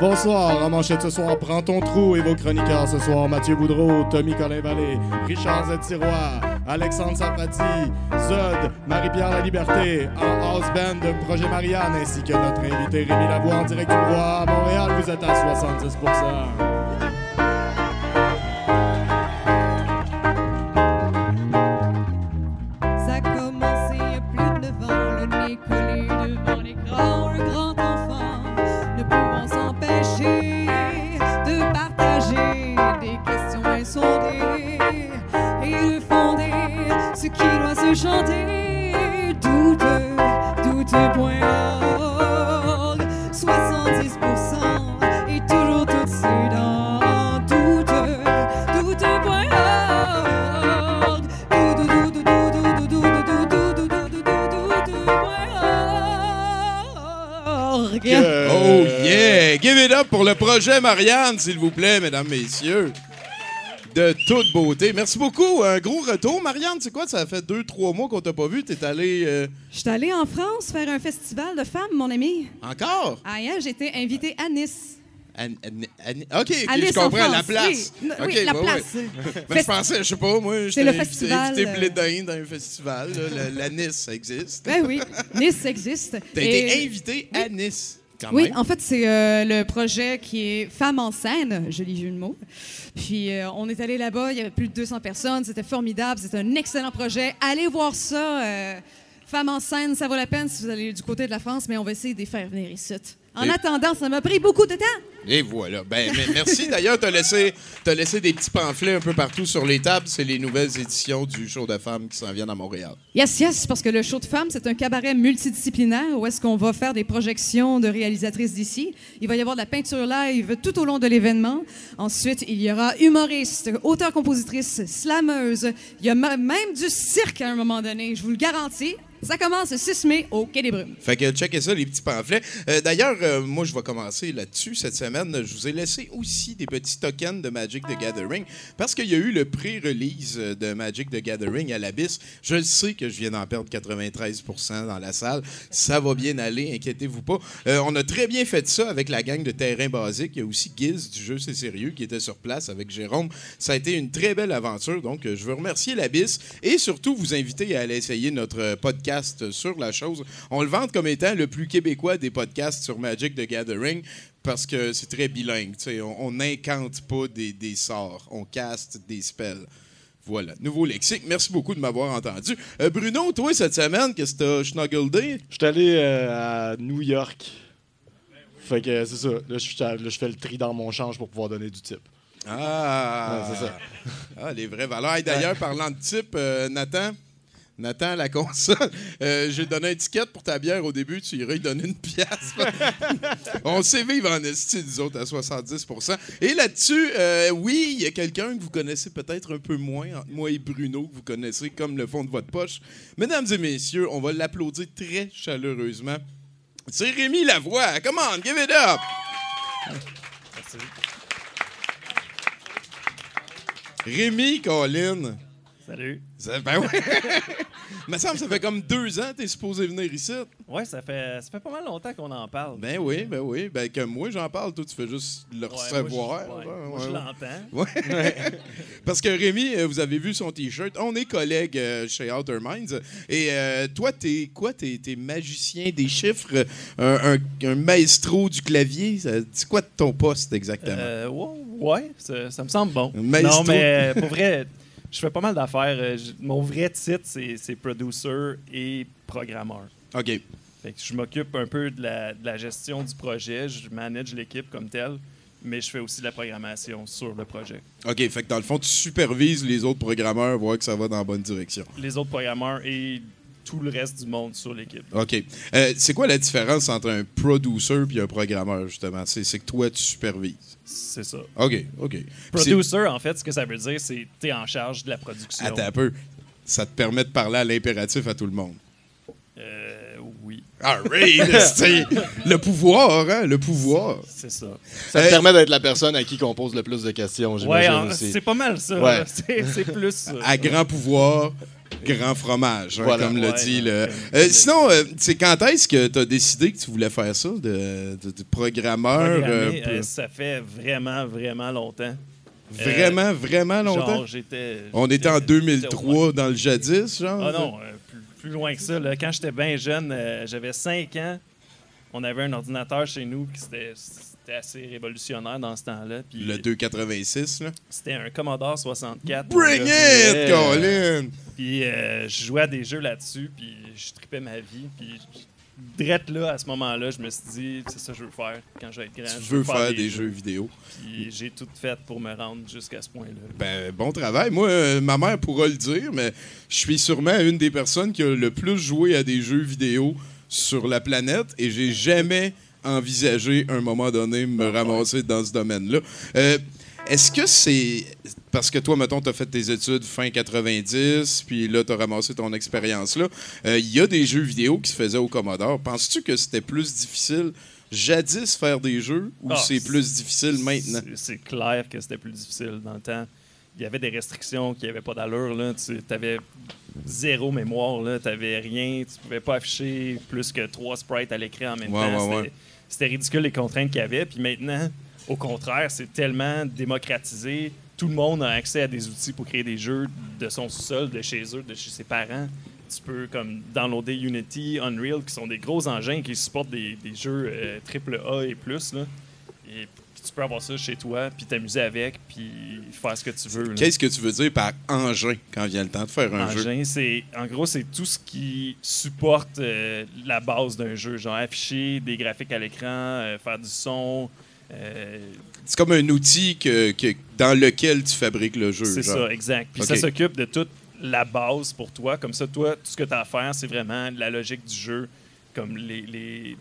Bonsoir, en manchette ce soir, prends ton trou et vos chroniqueurs ce soir, Mathieu Boudreau, Tommy Colin Vallée, Richard Z. Sirois, Alexandre Sarfati, Zod, Marie-Pierre La Liberté, en house band de Projet Marianne, ainsi que notre invité Rémi Lavoie en direct du Bois à Montréal, vous êtes à 70%. Le projet Marianne, s'il vous plaît, mesdames, messieurs. De toute beauté. Merci beaucoup. Un gros retour. Marianne, c'est quoi? Ça fait deux, trois mois qu'on t'a pas vu. T'es allé euh, Je suis allée en France faire un festival de femmes, mon ami. encore? Ah, hier, j'étais invitée à Nice. An- an- an- OK, je en comprends. La place. Oui, oui la place. ouais. Ben, je pensais, je sais pas, moi, j'étais invité- festival, invité euh, dans un festival. là. La, la Nice, ça existe. Ben oui, Nice existe. T'as été invité à Nice, quand Oui, même. en fait, c'est euh, le projet qui est Femmes en scène, joli jeu de mots. Puis euh, on est allé là-bas, il y avait plus de 200 personnes, c'était formidable, c'était un excellent projet. Allez voir ça. euh, Femmes en scène, ça vaut la peine si vous allez du côté de la France, mais on va essayer de les faire venir ici. En Et- attendant, ça m'a pris beaucoup de temps. Et voilà. Ben, merci. D'ailleurs, t'as laissé, t'as laissé des petits pamphlets un peu partout sur les tables. C'est les nouvelles éditions du show de femmes qui s'en viennent à Montréal. Yes, yes, parce que le show de femmes, c'est un cabaret multidisciplinaire où est-ce qu'on va faire des projections de réalisatrices d'ici. Il va y avoir de la peinture live tout au long de l'événement. Ensuite, il y aura humoristes, auteurs-compositrices, slameuses. Il y a même du cirque à un moment donné, je vous le garantis. Ça commence le 6 mai au Quai des Brumes. Fait que checkez ça, les petits pamphlets. Euh, D'ailleurs, euh, moi, je vais commencer là-dessus cette semaine. Je vous ai laissé aussi des petits tokens de Magic the Gathering parce qu'il y a eu le pré-release euh, de Magic the Gathering à l'Abysse. Je le sais que je viens d'en perdre 93 dans la salle. Ça va bien aller, inquiétez-vous pas. On a très bien fait ça avec la gang de terrain basique. Il y a aussi Giz du jeu C'est sérieux qui était sur place avec Jérôme. Ça a été une très belle aventure. Donc, je veux remercier l'Abysse et surtout vous inviter à aller essayer notre euh, podcast sur la chose. On le vante comme étant le plus québécois des podcasts sur Magic the Gathering parce que c'est très bilingue. On n'incante pas des, des sorts, on caste des spells. Voilà, nouveau lexique. Merci beaucoup de m'avoir entendu. Euh, Bruno, toi, cette semaine, qu'est-ce que t'as snuggled? Je suis allé euh, à New York. Fait que c'est ça. Là, je là, fais le tri dans mon change pour pouvoir donner du type. Ah, Ouais, c'est ça. Ah, les vraies valeurs. Et D'ailleurs, parlant de type, euh, Nathan, Nathan, la console, euh, j'ai donné un ticket pour ta bière au début, tu irais lui donner une pièce. On sait vivre en esti, nous autres, à 70% Et là-dessus, euh, oui, il y a quelqu'un que vous connaissez peut-être un peu moins, entre moi et Bruno, que vous connaissez comme le fond de votre poche. Mesdames et messieurs, on va l'applaudir très chaleureusement. C'est Rémi Lavoie. Come on, give it up! Rémi Colin. Salut. Ça, ben. Me semble que ça fait comme deux ans que t'es supposé venir ici. Ouais, ça fait, ça fait pas mal longtemps qu'on en parle. Ben oui, ben oui. Ben que moi j'en parle, toi tu fais juste le Ouais, recevoir. Moi, je, ouais, Ouais, moi, je ouais. l'entends. Ouais. Parce que Rémi, euh, vous avez vu son t-shirt. On est collègues euh, chez Outer Minds. Et euh, toi, t'es quoi? T'es es magicien des chiffres, un, un- un maestro du clavier. Ça- C'est quoi ton poste exactement? Euh, ouais, ça, ça me semble bon. Maestro. Non, mais pour vrai, je fais pas mal d'affaires. Euh, je- Mon vrai titre, c'est producer et programmeur. OK. Fait que je m'occupe un peu de la, de la gestion du projet, je manage l'équipe comme telle, mais je fais aussi de la programmation sur le projet. OK. Fait que dans le fond, tu supervises les autres programmeurs, voir que ça va dans la bonne direction. Les autres programmeurs et tout le reste du monde sur l'équipe. OK. Euh, c'est quoi la différence entre un producer et un programmeur, justement? C'est c'est que toi, tu supervises. C'est ça. OK, OK. Producer, en fait, ce que ça veut dire, c'est que tu es en charge de la production. Attends un peu. Ça te permet de parler à l'impératif à tout le monde. Euh, oui, All right, c'est le pouvoir, hein? Le pouvoir. c'est ça. Ça te Hey. permet d'être la personne à qui qu'on pose le plus de questions, Ouais, j'imagine aussi. c'est pas mal ça. Ouais. c'est plus ça. À grand pouvoir, grand fromage, hein, Voilà. comme le Ouais, dit ouais. le. Euh, sinon, euh, c'est quand est-ce que tu as décidé que tu voulais faire ça, de, de- de programmeur? Euh, euh, ça fait vraiment, vraiment longtemps. vraiment, vraiment longtemps? Genre, j'étais. On était en j'étais- 2003 dans le jadis, genre? Ah non, euh, plus, plus loin que ça. là. Quand j'étais bien jeune, euh, j'avais 5 ans. On avait un ordinateur chez nous qui c'était c'était assez révolutionnaire dans ce temps-là. Puis Le 286, là? C'était un Commodore 64. Bring là. it, Colin! Puis euh, je jouais à des jeux là-dessus, puis je tripais ma vie. Puis drette là, à ce moment-là, je me suis dit, c'est ça que je veux faire quand je vais être grand. Tu je veux faire des jeux vidéo. Puis j'ai tout fait pour me rendre jusqu'à ce point-là. Ben, bon travail. Moi, euh, ma mère pourra le dire, mais je suis sûrement une des personnes qui a le plus joué à des jeux vidéo sur la planète et j'ai jamais envisagé un moment donné me ramasser dans ce domaine-là. Euh, Est-ce que c'est. Parce que toi, mettons, tu as fait tes études fin 90, puis là, tu as ramassé ton expérience-là. Euh, Il y a des jeux vidéo qui se faisaient au Commodore. Penses-tu que c'était plus difficile jadis faire des jeux ou Ah, c'est plus difficile maintenant? C'est- clair que c'était plus difficile dans le temps. Il y avait des restrictions qui n'avaient pas d'allure. Tu avais zéro mémoire. Tu n'avais rien. Tu pouvais pas afficher plus que trois sprites à l'écran en même Ouais, temps. ouais, C'était- ridicule les contraintes qu'il y avait. Puis maintenant, au contraire, c'est tellement démocratisé. Tout le monde a accès à des outils pour créer des jeux de son sous-sol, de chez eux, de chez ses parents. Tu peux comme downloader Unity, Unreal, qui sont des gros engins qui supportent des, des jeux euh, AAA et plus. Là. Puis tu peux avoir ça chez toi, puis t'amuser avec, puis faire ce que tu veux. Qu'est-ce que tu veux dire par engin quand vient le temps de faire un jeu? Engin, c'est en gros c'est tout ce qui supporte euh, la base d'un jeu, genre afficher des graphiques à l'écran, euh, faire du son. euh, C'est comme un outil que, que- dans lequel tu fabriques le jeu. c'est ça, exact. Puis ça s'occupe de toute la base pour toi. Comme ça, toi, tout ce que tu as à faire, c'est vraiment la logique du jeu, comme les, les-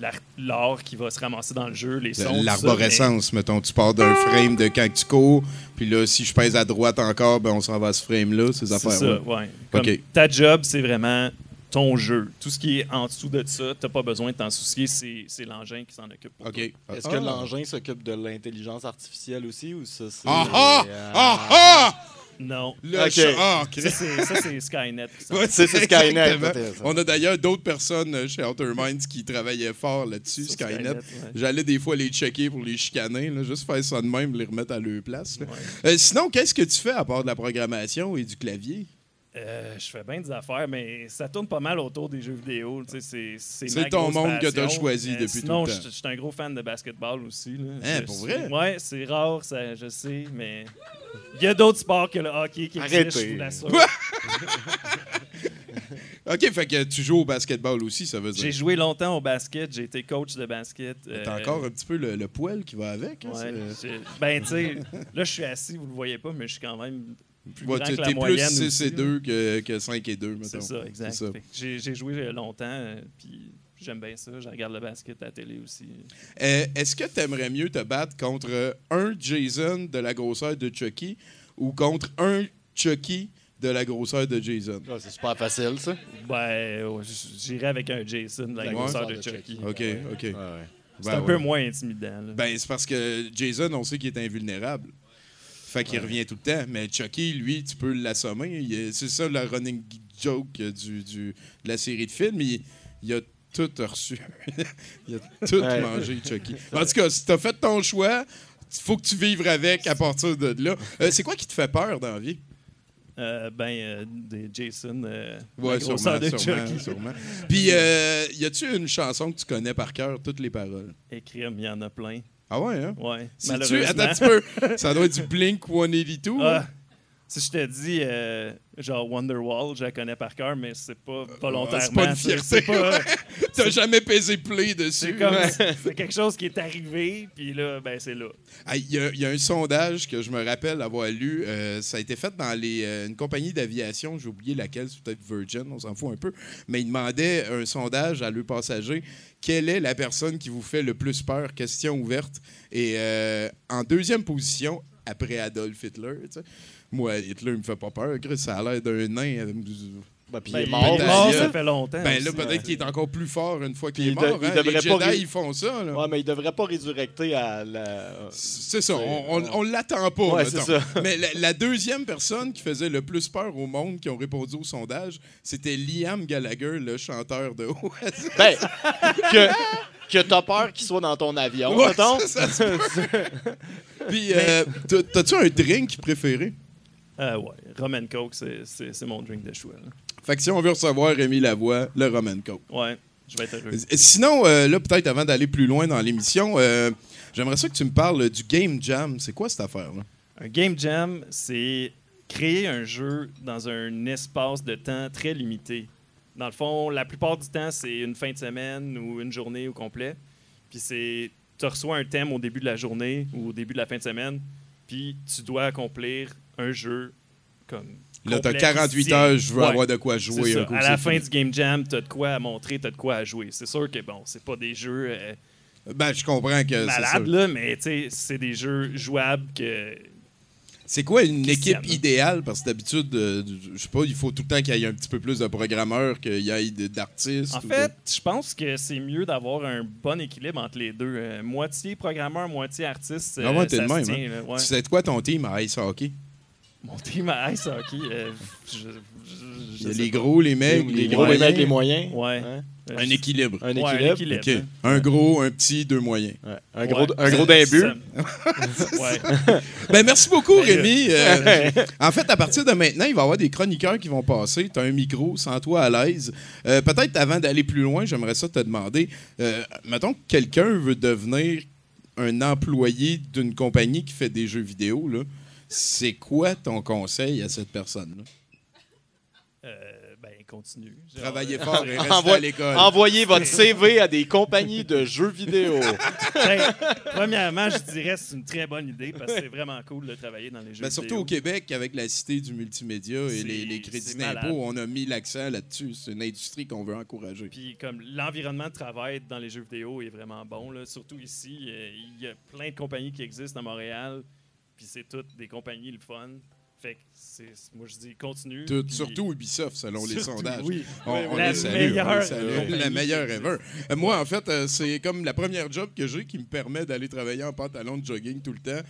l'art- qui va se ramasser dans le jeu, les sons. L'arborescence, mettons, tu pars d'un frame de quand tu cours, puis là, si je pèse à droite encore, ben on s'en va à ce frame-là, ces C'est affaires-là. ça, ouais. Comme Ok. Ta job, c'est vraiment ton jeu. Tout ce qui est en dessous de ça, t'as pas besoin de t'en soucier, c'est c'est l'engin qui s'en occupe. pour. Est-ce Ah. que l'engin s'occupe de l'intelligence artificielle aussi ou ça c'est. Ah ah! euh, Ah ah! Non. Le Ok. chat- ah, Ça, c'est ça, c'est Skynet. Ouais, C'est Skynet. exactement. peut-être, ça. On a d'ailleurs d'autres personnes chez Outer Minds qui travaillaient fort là-dessus, Sur Skynet. Skynet, ouais. J'allais des fois les checker pour les chicaner, là, juste faire ça de même, les remettre à leur place. là. Euh, sinon, qu'est-ce que tu fais à part de la programmation et du clavier? Euh, je fais bien des affaires, mais ça tourne pas mal autour des jeux vidéo. tu sais, C'est c'est C'est ma ton grosse monde que t'as passion. choisi Euh, depuis tout sinon, le temps. je je suis un gros fan de basketball aussi. Là. Hein, Je pour suis- vrai? Ouais, c'est rare, ça, je sais, mais il y a d'autres sports que le hockey qui existent, Arrêtez. je vous l'assure. OK, fait que tu joues au basketball aussi, ça veut dire. J'ai joué longtemps au basket, j'ai été coach de basket. T'as euh, encore un petit peu le, le poil qui va avec. hein, ouais, ben, tu sais, là, je suis assis, vous le voyez pas, mais je suis quand même plus Ouais, grand que la t'es plus moyenne. 6 aussi, et là. 2 que, que 5 et 2, mettons. C'est ça, exact. J'ai joué longtemps, euh, puis j'aime bien ça. Je regarde le basket à la télé aussi. Euh, Est-ce que tu aimerais mieux te battre contre un Jason de la grosseur de Chucky ou contre un Chucky de la grosseur de Jason? Ah, c'est super facile, ça. Ben, j'irais avec un Jason de la grosseur de de Chucky. Chucky. OK. OK. Ouais, ouais. C'est Ben un ouais. peu moins intimidant. là. Ben, c'est parce que Jason, on sait qu'il est invulnérable. Fait qu'il revient tout le temps. Mais Chucky, lui, tu peux l'assommer. C'est ça le running joke du, du- de la série de films. Il, il a tout reçu. il a tout Ouais. mangé, Chucky. En tout cas, si t'as fait ton choix, il faut que tu vives avec à partir de là. Euh, c'est quoi qui te fait peur dans la vie? Euh, ben, euh, des Jason, euh, Ouais, grosseur sûrement, de sûrement, Chucky. sûrement. Puis, euh, y a-tu une chanson que tu connais par cœur, toutes les paroles? Écrire, il y en a plein. Ah ouais, hein? Ouais, malheureusement. Attends un petit peu. Ça doit être du Blink 182. Ah, Si je te dis, euh, genre Wonderwall, je la connais par cœur, mais c'est pas volontairement. c'est pas une fierté, T'as jamais pesé play dessus. C'est comme, c'est quelque chose qui est arrivé, puis là, ben c'est là. Ah, Il y, a- il y a un sondage que je me rappelle avoir lu. euh, ça a été fait dans les, euh, une compagnie d'aviation. J'ai oublié laquelle, c'est peut-être Virgin, on s'en fout un peu. Mais il demandait un sondage à leurs passagers. Quelle est la personne qui vous fait le plus peur? Question ouverte. Et euh, en deuxième position, après Adolf Hitler, tu sais, moi, Hitler, il me fait pas peur. Chris, ça a l'air d'un nain. euh, Ben, puis Ben, il est il mort. est mort, aussi. ça fait longtemps. Ben là, peut-être qu'il est encore plus fort une fois qu'il est de- mort. il hein. devrait Les pas Jedi, ré- ils font ça. là. Ouais, mais il devrait pas résurrecter à la. C'est ça, on, on, on l'attend pas. Ouais, ça. Mais la, la deuxième personne qui faisait le plus peur au monde qui ont répondu au sondage, c'était Liam Gallagher, le chanteur de Oasis. Ben, que, que t'as peur qu'il soit dans ton avion, Ouais, mettons. ça, ça. Puis, euh, t'as- t'as-tu un drink préféré? Euh, ouais, Rum and Coke, c'est- mon drink de choix. là. Fait que si on veut recevoir Rémi Lavoie, le Roman Coke. Ouais, je vais être heureux. Sinon, euh, là, peut-être avant d'aller plus loin dans l'émission, euh, j'aimerais ça que tu me parles du Game Jam. C'est quoi cette affaire-là? Un game jam, c'est créer un jeu dans un espace de temps très limité. Dans le fond, la plupart du temps, c'est une fin de semaine ou une journée au complet. Puis c'est, tu reçois un thème au début de la journée ou au début de la fin de semaine, puis tu dois accomplir un jeu comme. Là, t'as complet, 48 qui heures, je veux Ouais. avoir de quoi jouer. ça. un coup, À la fin fini. du game jam, t'as de quoi à montrer, t'as de quoi à jouer. C'est sûr que bon, c'est pas des jeux euh, Ben, je comprends que là, mais tu sais, c'est des jeux jouables que C'est quoi une équipe idéale? Parce que d'habitude, euh, je sais pas, il faut tout le temps qu'il y ait un petit peu plus de programmeurs, qu'il y ait d'artistes. En fait, je pense que c'est mieux d'avoir un bon équilibre entre les deux. Euh, moitié programmeur, moitié artiste. Ah ouais, euh, t'es de même, tient, hein? là, ouais. de- quoi ton team à Ice Hockey? Mon team à ice hockey, euh, je, je- Il y a sais les pas. gros, les mecs, les les gros, les moyens. mecs, les moyens. Ouais. Hein? Euh, Un équilibre. Un ouais, équilibre. OK. hein. Un gros, un petit, deux moyens. Ouais. Un, Ouais. gros, un Ça- gros d'un but. ça- ouais. Ben, merci beaucoup, Ben, Rémi. Euh, en fait, à partir de maintenant, il va y avoir des chroniqueurs qui vont passer. Tu as un micro, sens-toi à l'aise. Euh, Peut-être avant d'aller plus loin, j'aimerais ça te demander euh, mettons que quelqu'un veut devenir un employé d'une compagnie qui fait des jeux vidéo. là. C'est quoi ton conseil à cette personne-là? Euh, ben, continue. Genre, euh, fort et rester Envoie- à l'école. Envoyez votre CV à des compagnies de jeux vidéo. ben, premièrement, je dirais que c'est une très bonne idée parce que c'est vraiment cool de travailler dans les jeux Ben, surtout vidéo. au Québec, avec la cité du multimédia et les, les crédits d'impôt, on a mis l'accent là-dessus. C'est une industrie qu'on veut encourager. Puis comme l'environnement de travail dans les jeux vidéo est vraiment bon, là. surtout ici, euh, il y a plein de compagnies qui existent à Montréal, puis c'est toutes des compagnies le fun. Fait que c'est, moi je dis continue. Tout- puis- surtout Ubisoft, selon les sondages. oui. On, on La les salue, meilleure, on les salue. euh, la meilleure ever. Euh, Moi, en fait, euh, c'est comme la première job que j'ai qui me permet d'aller travailler en pantalon de jogging tout le temps.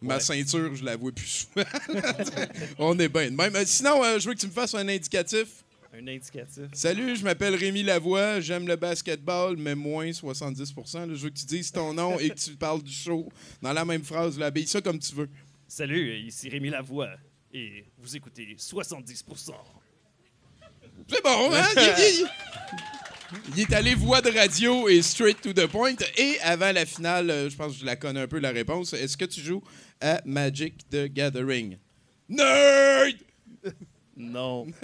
Ma Ouais. ceinture, je la vois plus souvent. on est bien de même. Sinon, euh, je veux que tu me fasses un indicatif. Un indicatif. Salut, je m'appelle Rémi Lavoie, j'aime le basketball, mais moins 70 là. Je veux que tu dises ton nom et que tu parles du show dans la même phrase. Là, habille ça comme tu veux. Salut, ici Rémi Lavoie, et vous écoutez 70%. C'est bon, hein? Il, il- il est allé voix de radio et straight to the point. Et avant la finale, euh, je pense que je la connais un peu la réponse. Est-ce que tu joues à Magic the Gathering? Nerd! Non.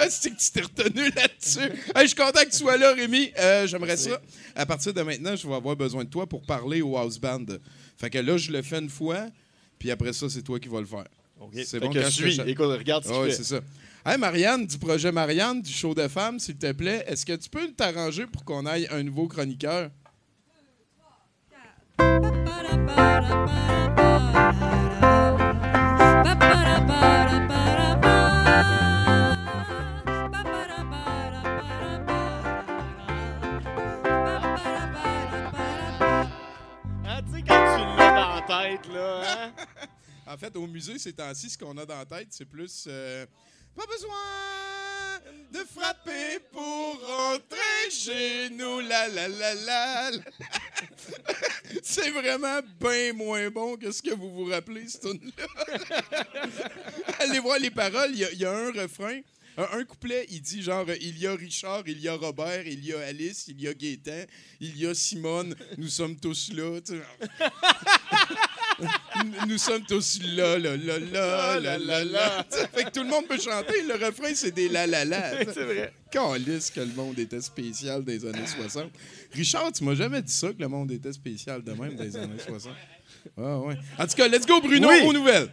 Ah, c'est que tu t'es retenu là-dessus. Hey, je suis content que tu sois là, Rémi. Euh, J'aimerais ça. À partir de maintenant, je vais avoir besoin de toi pour parler au house band. Fait que là, je le fais une fois, puis après ça, c'est toi qui vas le faire. OK. C'est bon que quand je suis. te- Écoute, regarde ce ouais, fait. c'est ça. Hey Marianne, du projet Marianne, du show de femmes, s'il te plaît, est-ce que tu peux t'arranger pour qu'on aille un nouveau chroniqueur? Tête, là, hein? En fait, au musée, ces temps-ci, ce qu'on a dans la tête, c'est plus. euh, pas besoin de frapper pour rentrer chez nous. La la la la. la. c'est vraiment bien moins bon que ce que vous vous rappelez, ce tune-là. Allez voir les paroles. Il y a- il y, a un refrain. Un, un couplet, il dit genre il y a Richard, il y a Robert, il y a Alice, il y a Gaétan, il y a Simone, nous sommes tous là. Nous sommes tous là, là, là, là, là, là, là. fait que tout le monde peut chanter. Le refrain, c'est des la, la, la. C'est vrai. Calisse que le monde était spécial des années 60. Richard, tu m'as jamais dit ça, que le monde était spécial de même des années 60. Ah ouais. En tout cas, let's go, Bruno, Oui. aux nouvelles.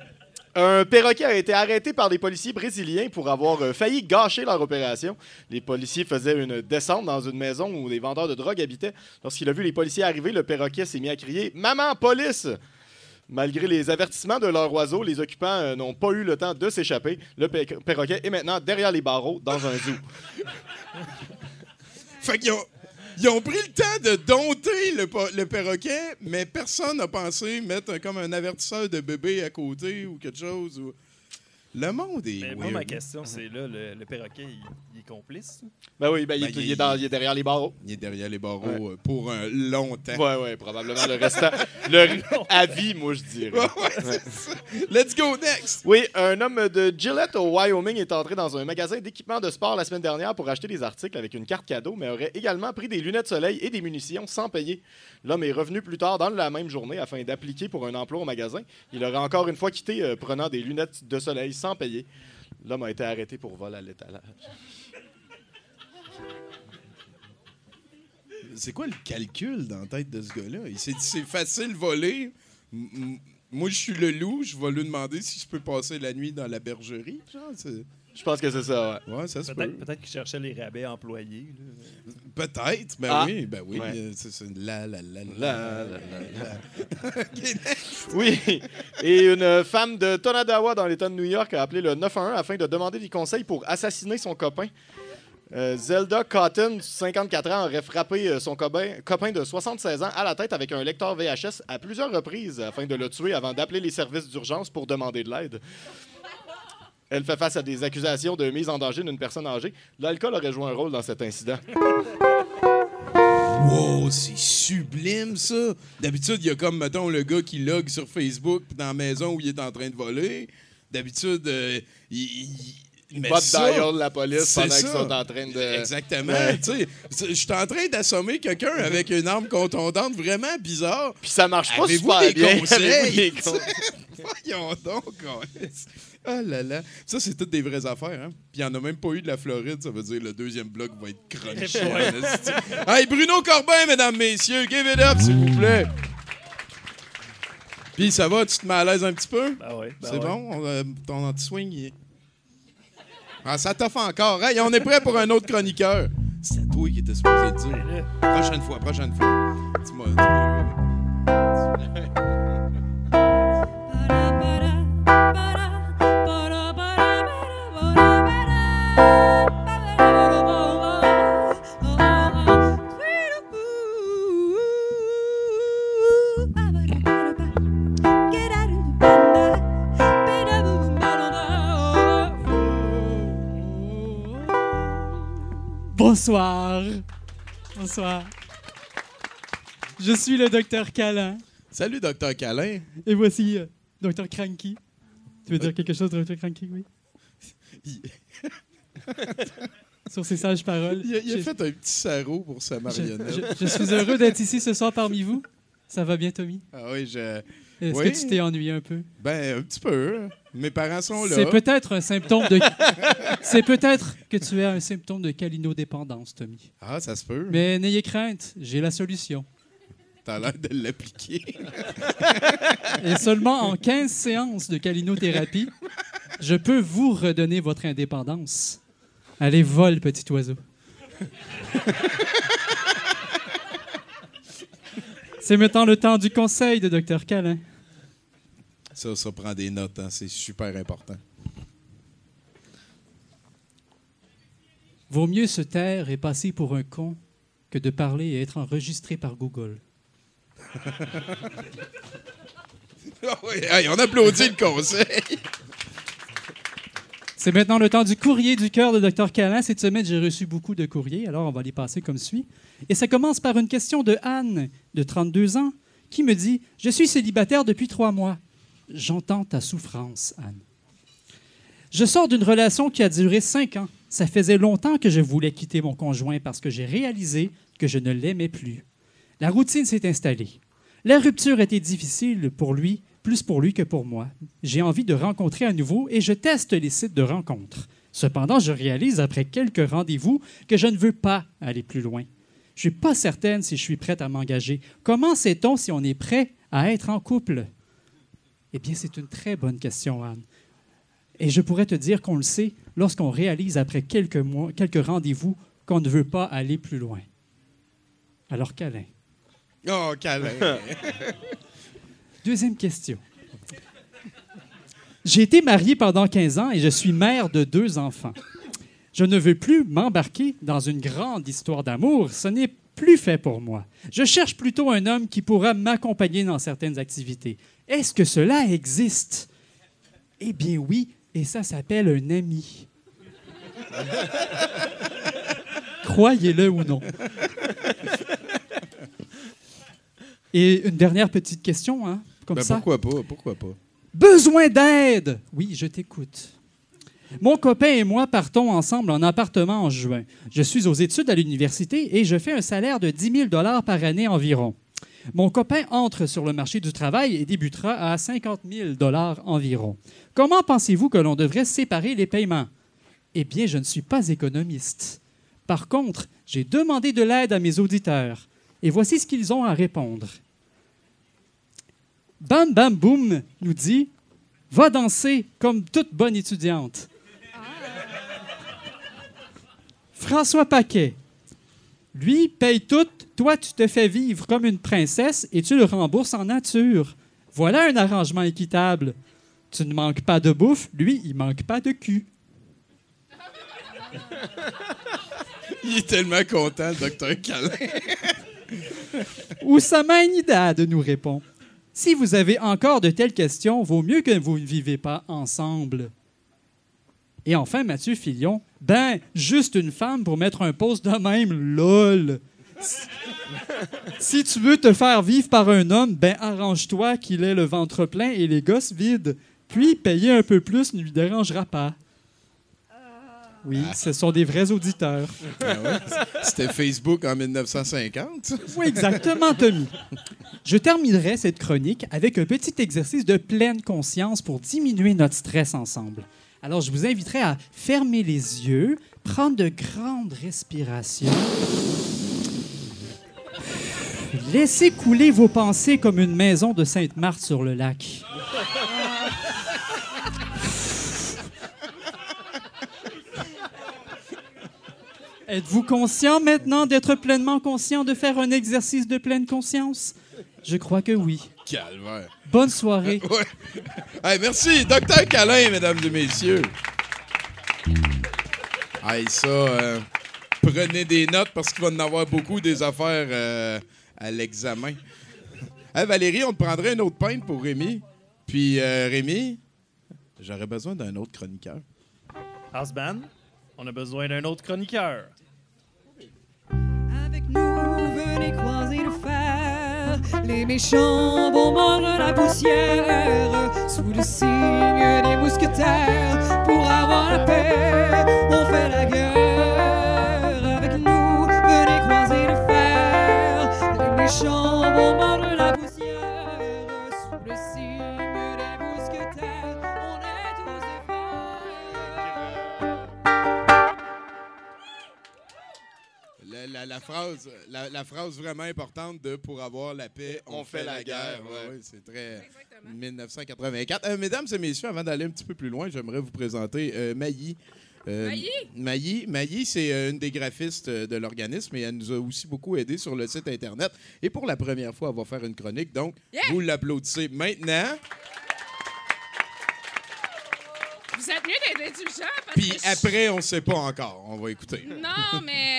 Un perroquet a été arrêté par des policiers brésiliens pour avoir euh, failli gâcher leur opération. Les policiers faisaient une descente dans une maison où des vendeurs de drogue habitaient. Lorsqu'il a vu les policiers arriver, le perroquet s'est mis à crier Maman, police Malgré les avertissements de leur oiseau, les occupants euh, n'ont pas eu le temps de s'échapper. Le pe- perroquet est maintenant derrière les barreaux dans un zoo. Fait qu'ils ont, ils ont pris le temps de dompter le, le perroquet, mais personne n'a pensé mettre un- comme un avertisseur de bébé à côté ou quelque chose. ou- Le monde est. Mais moi, ma question, c'est là, le, le perroquet, il, il est complice? Ben oui, ben, il, Ben, est- il- il est dans- il est derrière les barreaux. Il est derrière les barreaux euh, pour un long temps. Ouais, ouais, probablement le restant. le à vie, moi, je dirais. Ouais, ouais, c'est ça. Let's go next! Oui, un homme de Gillette au Wyoming est entré dans un magasin d'équipement de sport la semaine dernière pour acheter des articles avec une carte cadeau, mais aurait également pris des lunettes soleil et des munitions sans payer. L'homme est revenu plus tard dans la même journée afin d'appliquer pour un emploi au magasin. Il aurait encore une fois quitté euh, prenant des lunettes de soleil sans payer. L'homme a été arrêté pour vol à l'étalage. C'est quoi le calcul dans la tête de ce gars-là? Il s'est dit c'est facile voler. M- Moi, je suis le loup, je vais lui demander si je peux passer la nuit dans la bergerie. Genre, c'est- Je pense que c'est ça, ouais. ouais, ça se peut. Peut-être peut qu'il cherchait les rabais employés. là. Peut-être, ben Ah. oui, ben oui. Ouais. euh, C'est c'est la la la La, la. la. Oui, et une femme de Tonadawa dans l'État de New York a appelé le 911 afin de demander des conseils pour assassiner son copain. Euh, Zelda Cotton, 54 ans, aurait frappé euh, son copain, de 76 ans à la tête avec un lecteur VHS à plusieurs reprises afin de le tuer avant d'appeler les services d'urgence pour demander de l'aide. Elle fait face à des accusations de mise en danger d'une personne âgée. L'alcool aurait joué un rôle dans cet incident. Wow, c'est sublime ça. D'habitude, il y a comme, mettons, le gars qui log sur Facebook dans la maison où il est en train de voler. D'habitude, euh, il- de ça, dial la police c'est pendant qu'ils sont en train de... Exactement. Ouais. Tu sais, c'est- je suis en train d'assommer quelqu'un avec une arme contondante vraiment bizarre. Puis ça marche pas super des bien. conseils? Voyons donc. Oh là là. Ça, c'est toutes des vraies affaires. Hein? Puis il n'y en a même pas eu de la Floride. Ça veut dire le deuxième bloc va être esti. hey, Bruno Corbin, mesdames, messieurs. Give it up, s'il vous plaît. Puis ça va, tu te mets à l'aise un petit peu? Ben ouais, ben c'est ouais. bon? On, euh, ton anti-swing, il est... Ah, ça t'offre encore. Hey, on est prêt pour un autre chroniqueur. C'est toi qui étais supposé dire. Prochaine fois, prochaine fois. Dis-moi, dis-moi. Bonsoir. Bonsoir. Je suis le docteur Calin Salut, docteur Calin. et voici euh, docteur Cranky. Tu veux dire quelque chose, docteur Cranky, oui? Sur ces sages paroles. il a, il a je, fait un petit sarrau pour sa je- marionnette. je- je suis heureux d'être ici ce soir parmi vous. Ça va bien, Tommy? Ah oui, je... Est-ce Oui. que tu t'es ennuyé un peu? Ben, un petit peu. Mes parents sont là. C'est peut-être un symptôme de. C'est peut-être que tu as un symptôme de calinodépendance, Tommy. Ah, ça se peut. Mais n'ayez crainte, j'ai la solution. T'as l'air de l'appliquer. Et seulement en 15 séances de calinothérapie, je peux vous redonner votre indépendance. Allez, vole, petit oiseau. C'est maintenant le temps du conseil de Dr. Calin. Ça, ça prend des notes. hein. C'est super important. Vaut mieux se taire et passer pour un con que de parler et être enregistré par Google. Ah oui, on applaudit le conseil. C'est maintenant le temps du courrier du cœur de Dr. Calin. Cette semaine, j'ai reçu beaucoup de courriers, alors on va les passer comme suit. Et ça commence par une question de Anne, de 32 ans, qui me dit Je suis célibataire depuis trois mois. J'entends ta souffrance, Anne. Je sors d'une relation qui a duré cinq ans. Ça faisait longtemps que je voulais quitter mon conjoint parce que j'ai réalisé que je ne l'aimais plus. La routine s'est installée. La rupture était difficile pour lui plus pour lui que pour moi. J'ai envie de rencontrer à nouveau et je teste les sites de rencontres. Cependant, je réalise après quelques rendez-vous que je ne veux pas aller plus loin. Je ne suis pas certaine si je suis prête à m'engager. Comment sait-on si on est prêt à être en couple? Eh bien, c'est une très bonne question, Anne. Et je pourrais te dire qu'on le sait lorsqu'on réalise après quelques mois, quelques rendez-vous qu'on ne veut pas aller plus loin. Alors, câlin. Oh, câlin. Deuxième question. J'ai été mariée pendant 15 ans et je suis mère de deux enfants. Je ne veux plus m'embarquer dans une grande histoire d'amour. Ce n'est plus fait pour moi. Je cherche plutôt un homme qui pourra m'accompagner dans certaines activités. Est-ce que cela existe? Eh bien oui, et ça s'appelle un ami. Croyez-le ou non. Et une dernière petite question, hein, comme Ben, ça. pourquoi pas? Pourquoi pas? Besoin d'aide! Oui, je t'écoute. Mon copain et moi partons ensemble en appartement en juin. Je suis aux études à l'université et je fais un salaire de 10 000 par année environ. Mon copain entre sur le marché du travail et débutera à 50 000 environ. Comment pensez-vous que l'on devrait séparer les paiements? Eh bien, je ne suis pas économiste. Par contre, j'ai demandé de l'aide à mes auditeurs et voici ce qu'ils ont à répondre. Bam Bam Boom nous dit Va danser comme toute bonne étudiante. François Paquet. Lui paye tout, toi tu te fais vivre comme une princesse et tu le rembourses en nature. Voilà un arrangement équitable. Tu ne manques pas de bouffe, lui, il manque pas de cul. Il est tellement content, le docteur Câlin. Oussama Inidad nous répond Si vous avez encore de telles questions, vaut mieux que vous ne vivez pas ensemble. Et enfin, Mathieu Filion Ben, juste une femme pour mettre un poste de même, lol. Si tu veux te faire vivre par un homme, ben arrange-toi qu'il ait le ventre plein et les gosses vides. Puis payer un peu plus ne lui dérangera pas. Oui, ce sont des vrais auditeurs. Ah? C'était Facebook en 1950. ça? Oui, exactement, Tommy. Je terminerai cette chronique avec un petit exercice de pleine conscience pour diminuer notre stress ensemble. Alors, je vous inviterai à fermer les yeux, prendre de grandes respirations. Laissez couler vos pensées comme une maison de Sainte-Marthe sur le lac. Êtes-vous conscient maintenant d'être pleinement conscient de faire un exercice de pleine conscience? Je crois que oui. Calvaire. Bonne soirée. Ouais. Hey, merci, docteur Câlin, mesdames et messieurs. Hey, ça, euh, prenez des notes parce qu'il va en avoir beaucoup des affaires euh, à l'examen. Hey, Valérie, on te prendrait une autre pinte pour Rémi. Puis, euh, Rémi, j'aurais besoin d'un autre chroniqueur. Band, on a besoin d'un autre chroniqueur. Les méchants vont mordre la poussière. Sous le signe des mousquetaires. Pour avoir la paix, on fait la guerre. Avec nous, venez croiser le fer. Les méchants vont mordre La, la- la phrase, la, la phrase vraiment importante de pour avoir la paix, on, fait, la, guerre. Ouais, ouais, c'est très 1984. Euh, mesdames et messieurs, avant d'aller un petit peu plus loin, j'aimerais vous présenter euh, Mailly. Euh, Mailly? Mailly, c'est euh, une des graphistes euh, de l'organisme et elle nous a aussi beaucoup aidé sur le site Internet. Et pour la première fois, elle va faire une chronique. Donc, Yeah! vous l'applaudissez maintenant. Vous êtes mieux d'être indulgent Puis que je- après, on ne sait pas encore. On va écouter. Non, mais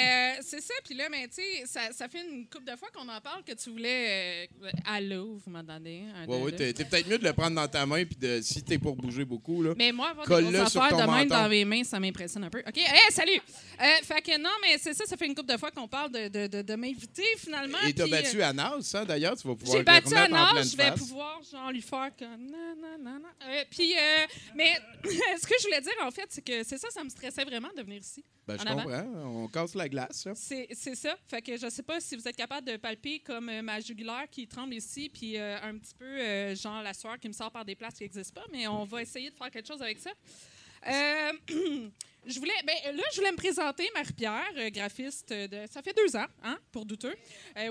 c'est ça. Puis là, mais tu sais, ça, ça fait une couple de fois qu'on en parle que tu voulais. euh, allô, vous m'entendez? Ouais, deux. t'es peut-être mieux de le prendre dans ta main puis de si t'es pour bouger beaucoup là. Mais moi, avoir des grosses affaires de même dans mes mains, ça m'impressionne un peu. OK? Hey, salut! Euh, fait que non, mais c'est ça, ça fait une couple de fois qu'on parle de, de, de, de m'inviter finalement. Et t'as battu euh, à Nas, ça d'ailleurs, tu vas pouvoir J'ai battu à nage, je vais pouvoir genre lui faire comme non non non non. Puis euh, mais ce que je voulais dire en fait, c'est que c'est ça, ça me stressait vraiment de venir ici. Ben, je avant. comprends. On casse la glace. C'est ça. Fait que je sais pas si vous êtes capable de palper comme euh, ma jugulaire qui tremble ici, puis euh, un petit peu euh, genre la sueur qui me sort par des places qui n'existent pas, mais on va essayer de faire quelque chose avec ça. Euh, je voulais, ben, là, je voulais me présenter, Marie-Pierre, euh, graphiste de. Ça fait deux ans, hein, pour douteux. Euh!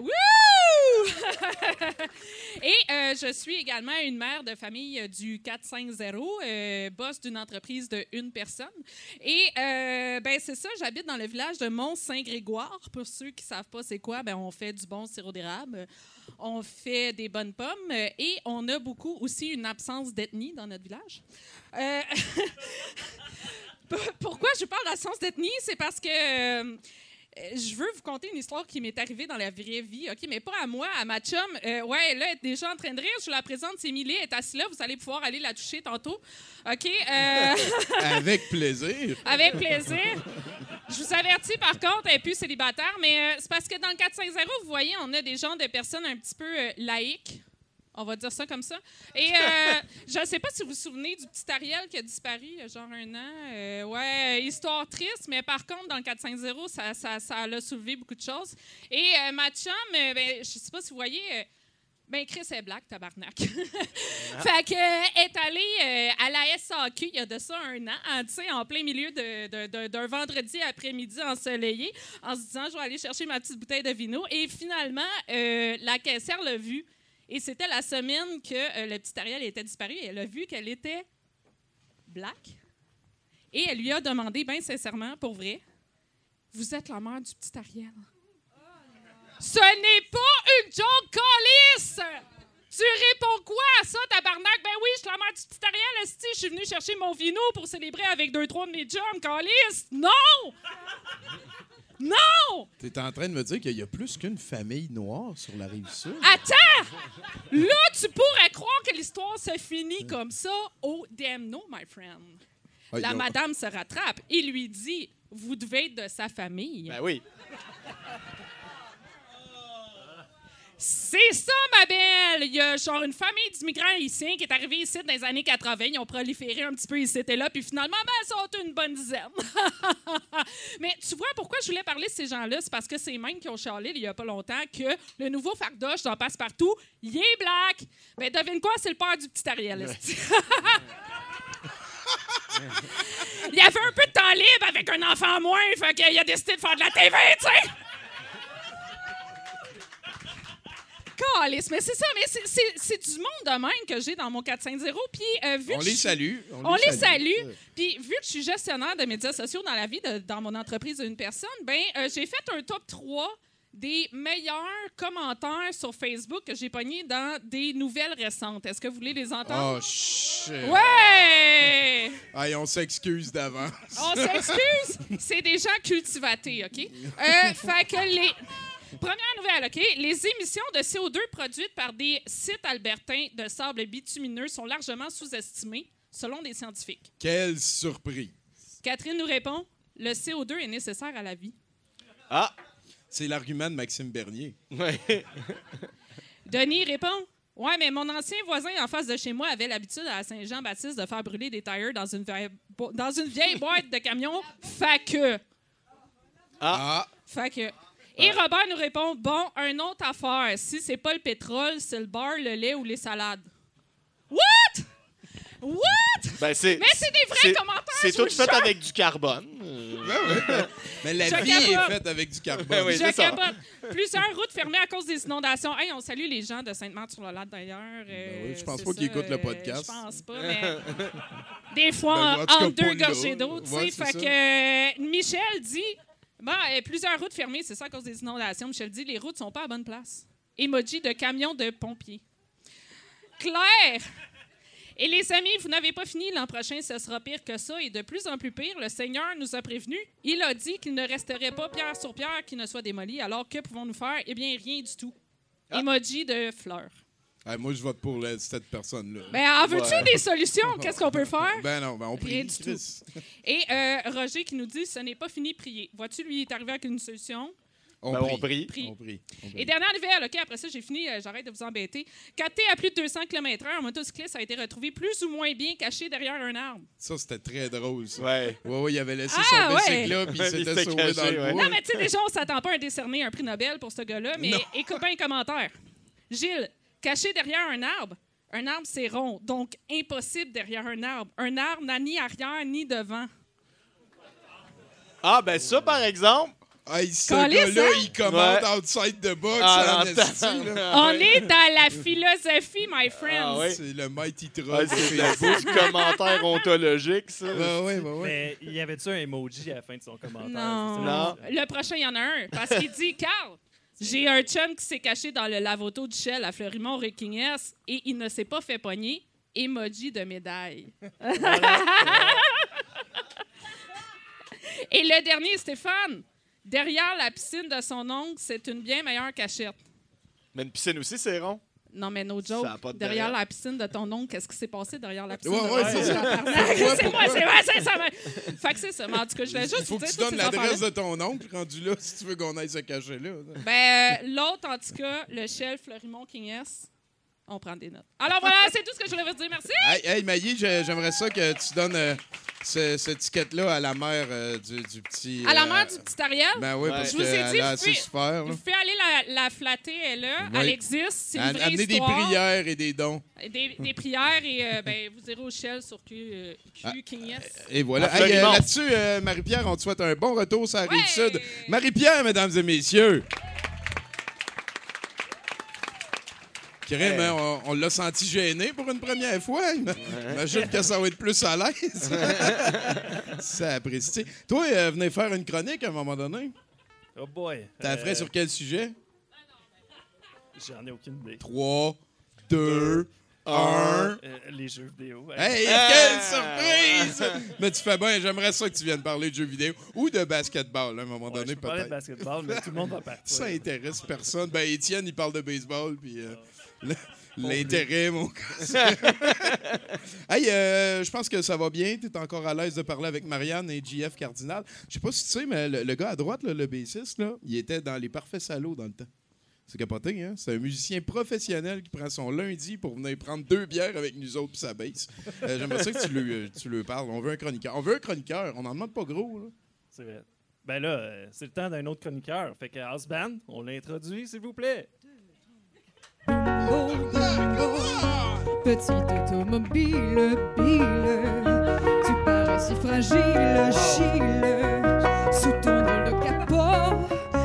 Et euh, je suis également une mère de famille du 450, euh, boss d'une entreprise de une personne. Et ben c'est ça, j'habite dans le village de Mont-Saint-Grégoire. Pour ceux qui savent pas c'est quoi, ben on fait du bon sirop d'érable, on fait des bonnes pommes euh, et on a beaucoup aussi une absence d'ethnie dans notre village. Euh, Pourquoi je parle d'absence d'ethnie? C'est parce que euh, je veux vous conter une histoire qui m'est arrivée dans la vraie vie, OK? Mais pas à moi, à ma chum. Euh, ouais, là, elle est déjà en train de rire. Je vous la présente, c'est Émilie. Elle est assise là. Vous allez pouvoir aller la toucher tantôt. OK? Euh, Avec plaisir. avec plaisir. Je vous avertis, par contre, elle n'est plus célibataire, mais euh, c'est parce que dans le 450, vous voyez, on a des gens de personnes un petit peu euh, laïques. On va dire ça comme ça. Et euh, je ne sais pas si vous vous souvenez du petit Ariel qui a disparu il y a genre un an. Euh, ouais, histoire triste, mais par contre, dans le 450, ça, ça, ça a soulevé beaucoup de choses. Et euh, ma chum, euh, ben, je ne sais pas si vous voyez, ben Chris est black, tabarnak. fait que, est allée à la SAQ il y a de ça un an, hein, tu sais, en plein milieu d'un vendredi après-midi ensoleillé, en se disant, je vais aller chercher ma petite bouteille de vino. Et finalement, la caissière l'a vu. Et c'était la semaine que euh, le petit Ariel était disparu. Et elle a vu qu'elle était black. Et elle lui a demandé, bien sincèrement, pour vrai, vous êtes la mère du petit Ariel. Ce n'est pas une joke, Calice! Tu réponds quoi à ça, tabarnak? Ben oui, je suis la mère du petit Ariel, esti. Je suis venue chercher mon vino pour célébrer avec deux, trois de mes chums, Calice! Non! Non! T'es en train de me dire qu'il y a plus qu'une famille noire sur la rive sud? Attends! Là, tu pourrais croire que l'histoire se finit comme ça. Oh, damn no, my friend. Ah, La madame se rattrape et lui dit Vous devez être de sa famille. Ben oui. C'est ça, ma belle! Il y a genre une famille d'immigrants haïtiens qui est arrivée ici dans les années 80. Ils ont proliféré un petit peu ici et là, puis finalement, ben, ils sont une bonne dizaine. Mais tu vois, pourquoi je voulais parler de ces gens-là? C'est parce que c'est même qui ont charlé il y a pas longtemps que le nouveau Fardoche dans Passe-Partout, il est black. Ben, devine quoi? C'est le père du petit Ariel. il avait un peu de temps libre avec un enfant en moins, fait qu'il a décidé de faire de la TV, tu sais! Calice, mais c'est ça, mais c'est- du monde de même que j'ai dans mon 450. Puis, euh, vu On que les je- salue. On les salue. Puis, vu que je suis gestionnaire de médias sociaux dans la vie, de- dans mon entreprise d'une personne, ben euh, j'ai fait un top 3 des meilleurs commentaires sur Facebook que j'ai pognés dans des nouvelles récentes. Est-ce que vous voulez les entendre? Oh, shit. Ouais! Hey, on s'excuse d'avance. On s'excuse, c'est des gens cultivatés, OK? Euh, fait que les. Première nouvelle, OK? Les émissions de CO2 produites par des sites albertains de sable bitumineux sont largement sous-estimées, selon des scientifiques. Quelle surprise. Catherine nous répond le CO2 est nécessaire à la vie. Ah! C'est l'argument de Maxime Bernier. Ouais. Denis répond Ouais, mais mon ancien voisin en face de chez moi avait l'habitude à Saint-Jean-Baptiste de faire brûler des tires dans une vieille, bo- dans une vieille boîte de camion. Fait que. Ah, Fait que. Et Robert nous répond Bon, un autre affaire. Si c'est pas le pétrole, c'est le beurre, le lait ou les salades. What? What? Ben, c'est. Mais c'est des vrais commentaires. C'est tout fait jure. avec du carbone. Euh, ben. Mais la Je vie capote. est faite avec du carbone. Ben oui. Je capote. Plusieurs routes fermées à cause des inondations. Hey, on salue les gens de Sainte-Marthe-sur-le-Lac d'ailleurs. Euh, Ben oui, je pense pas qu'ils écoutent le euh, podcast. Je pense pas, mais des fois Ben, en- entre deux gorgées d'eau. tu sais. Ouais, c'est fait ça. que euh, Michel dit bon, euh, plusieurs routes fermées, c'est ça à cause des inondations. Michel dit les routes sont pas à bonne place. Emoji de camion de pompiers. Claire. Et les amis, vous n'avez pas fini. L'an prochain, ce sera pire que ça et de plus en plus pire. Le Seigneur nous a prévenus. Il a dit qu'il ne resterait pas pierre sur pierre qui ne soit démoli. Alors, que pouvons-nous faire? Eh bien, rien du tout. Emoji de fleurs. Moi, je vote pour la- cette personne-là. Ben, en veux-tu Ouais. des solutions? Qu'est-ce qu'on peut faire? Ben non, ben on Rien prie. du Chris. Et euh, Roger qui nous dit ce n'est pas fini, prier. Vois-tu, lui, il est arrivé avec une solution? On Ben, prie. on prie. Prie. On prie. On prie. Et dernière nouvelle, OK, après ça, j'ai fini, euh, j'arrête de vous embêter. Capté à plus de 200 km/h, un motocycliste a été retrouvé plus ou moins bien caché derrière un arbre. Ça, c'était très drôle, ça. Ouais. Ouais, ouais, il avait laissé Ah, son ouais. bicycle là, puis il s'était sauvé caché, dans le ouais. bois. Non, mais tu sais, déjà, on s'attend pas à décerner un prix Nobel pour ce gars-là, mais Non. écoute bien un commentaire. Gilles, caché derrière un arbre, un arbre, c'est rond, donc impossible derrière un arbre. Un arbre n'a ni arrière ni devant. Ah, ben ça, par exemple. Hey, ce gars-là, hein? il commande Ouais. outside the box Ah, en non, esti, attends. là. On est dans la philosophie, my friends. Ah, ouais. C'est le Mighty Troll. C'est Facebook. du commentaire ontologique, ça. Ben ouais, ben ouais. Mais il y avait-tu un emoji à la fin de son commentaire? Non. Non. Le prochain, il y en a un. Parce qu'il dit Carl, j'ai un chum qui s'est caché dans le lave-auto du Shell à Fleurimont, Requignes, et il ne s'est pas fait pogner. Emoji de médaille. et le dernier, Stéphane. Derrière la piscine de son oncle, c'est une bien meilleure cachette. Mais une piscine aussi, c'est rond. Non, mais no joke. Derrière derrière. la piscine de ton oncle, qu'est-ce qui s'est passé derrière la piscine Ouais, ouais, c'est ça. C'est moi, c'est moi, c'est ça. Fait que c'est ça. Mais en tout cas, je voulais juste Il faut que tu donnes l'adresse de ton oncle rendu là si tu veux qu'on aille se cacher là. Ben, euh, l'autre, en tout cas, le Shell Fleurimont King S, on prend des notes. Alors voilà, c'est tout ce que je voulais vous dire. Merci. Hey, hey Maï, j'ai- j'aimerais ça que tu donnes euh, ce- cette étiquette-là à la mère euh, du, du petit. À la euh, mère du petit Ariel, Ben oui, Ouais. parce Je vous ai dit, vous pouvez- souffert. là. vous pouvez aller la, la flatter, elle est là. Ouais. Elle existe. C'est une vraie Amener des prières et des dons. Des, des prières et euh, ben, vous irez au Shell sur Q, euh, Q Ah. Et voilà. Hey, euh. Là-dessus, euh, Marie-Pierre, on te souhaite un bon retour sur la Ouais. sud. Marie-Pierre, mesdames et messieurs. Crème, hein, on, on l'a senti gêné pour une première fois. Imagine que ça va être plus à l'aise. ça apprécie. Toi, euh, venez faire une chronique à un moment donné. Oh boy. T'as Euh, ferais sur quel sujet? J'en ai aucune idée. 3, 2, 1. Euh, les jeux vidéo. ouais. Hey, quelle surprise! Mais tu fais bien, j'aimerais ça que tu viennes parler de jeux vidéo ou de basketball à un moment Ouais, donné, je peux parler de peut-être. basketball, mais tout le monde va partir. Ça intéresse personne. Ben, Étienne, il parle de baseball, puis euh, le- l'intérêt, mon gars. hey, euh, je pense que ça va bien. Tu es encore à l'aise de parler avec Marianne et JF Cardinal. Je sais pas si tu sais, mais le, le gars à droite, là, le bassiste, là, il était dans les Parfaits Salauds dans le temps. C'est capoté, hein? C'est un musicien professionnel qui prend son lundi pour venir prendre deux bières avec nous autres puis sa baisse. Euh, J'aimerais ça que tu lui, euh, tu lui parles. On veut un chroniqueur. On veut un chroniqueur. On n'en demande pas gros, là. C'est vrai. Ben là, euh, c'est le temps d'un autre chroniqueur. Fait que House Band, on l'introduit, s'il vous plaît. Petite automobile, bile, tu parais si fragile, chile, sous ton drôle de capot,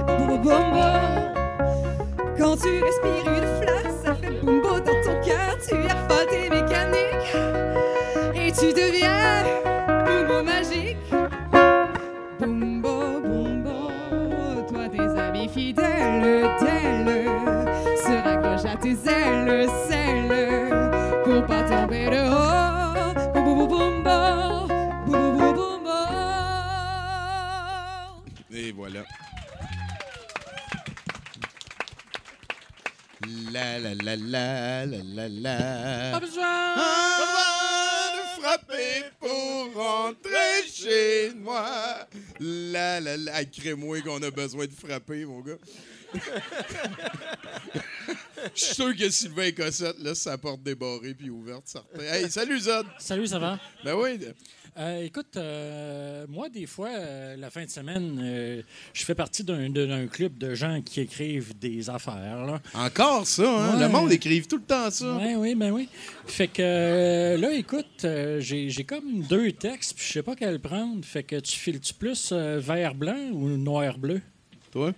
boum boum boum. Quand tu respires Et voilà. La la la la la la la. Pas besoin. Pas besoin de frapper pour rentrer chez moi. La la la. Ah, crée-moi qu'on a besoin de frapper, mon gars. Je suis sûr que Sylvain Cossette laisse sa porte débarrée puis ouverte, certain. Hey, salut Zod! Salut, ça va? Ben oui, Euh, écoute, euh, moi, des fois, euh, la fin de semaine, euh, je fais partie d'un d'un club de gens qui écrivent des affaires. Là. encore ça, hein? Ouais. Le monde écrive tout le temps ça. Oui, oui, ben oui. Fait que euh, là, écoute, euh, j'ai j'ai comme deux textes, puis je sais pas quel prendre. Fait que tu files-tu plus euh, vert blanc ou noir bleu? Toi?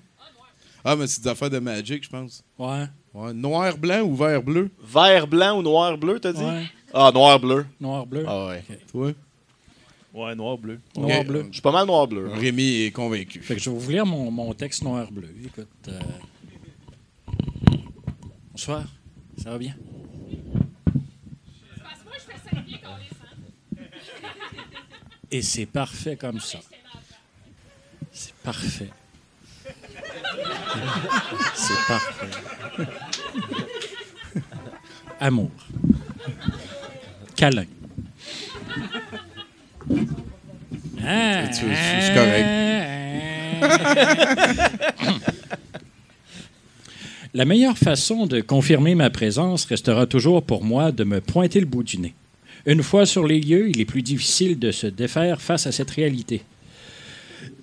Ah, mais c'est des affaires de Magic, je pense. Ouais, Ouais, noir, blanc ou vert, bleu? Vert blanc ou noir bleu, t'as dit? ouais, Ah, noir bleu. noir bleu. Ah ouais. Toi? Ouais, noir, bleu. Noir Ok. bleu. Je suis pas mal noir bleu. hein. Rémi est convaincu. Fait que je vais vous lire mon, mon texte noir bleu. Écoute. euh, Bonsoir, ça va bien? Parce que moi, je fais 5 pieds qu'on les sent. Et c'est parfait comme ça. C'est parfait. C'est parfait. Amour. Câlin. Ah, c'est correct. La meilleure façon de confirmer ma présence restera toujours pour moi de me pointer le bout du nez. Une fois sur les lieux, il est plus difficile de se défaire face à cette réalité.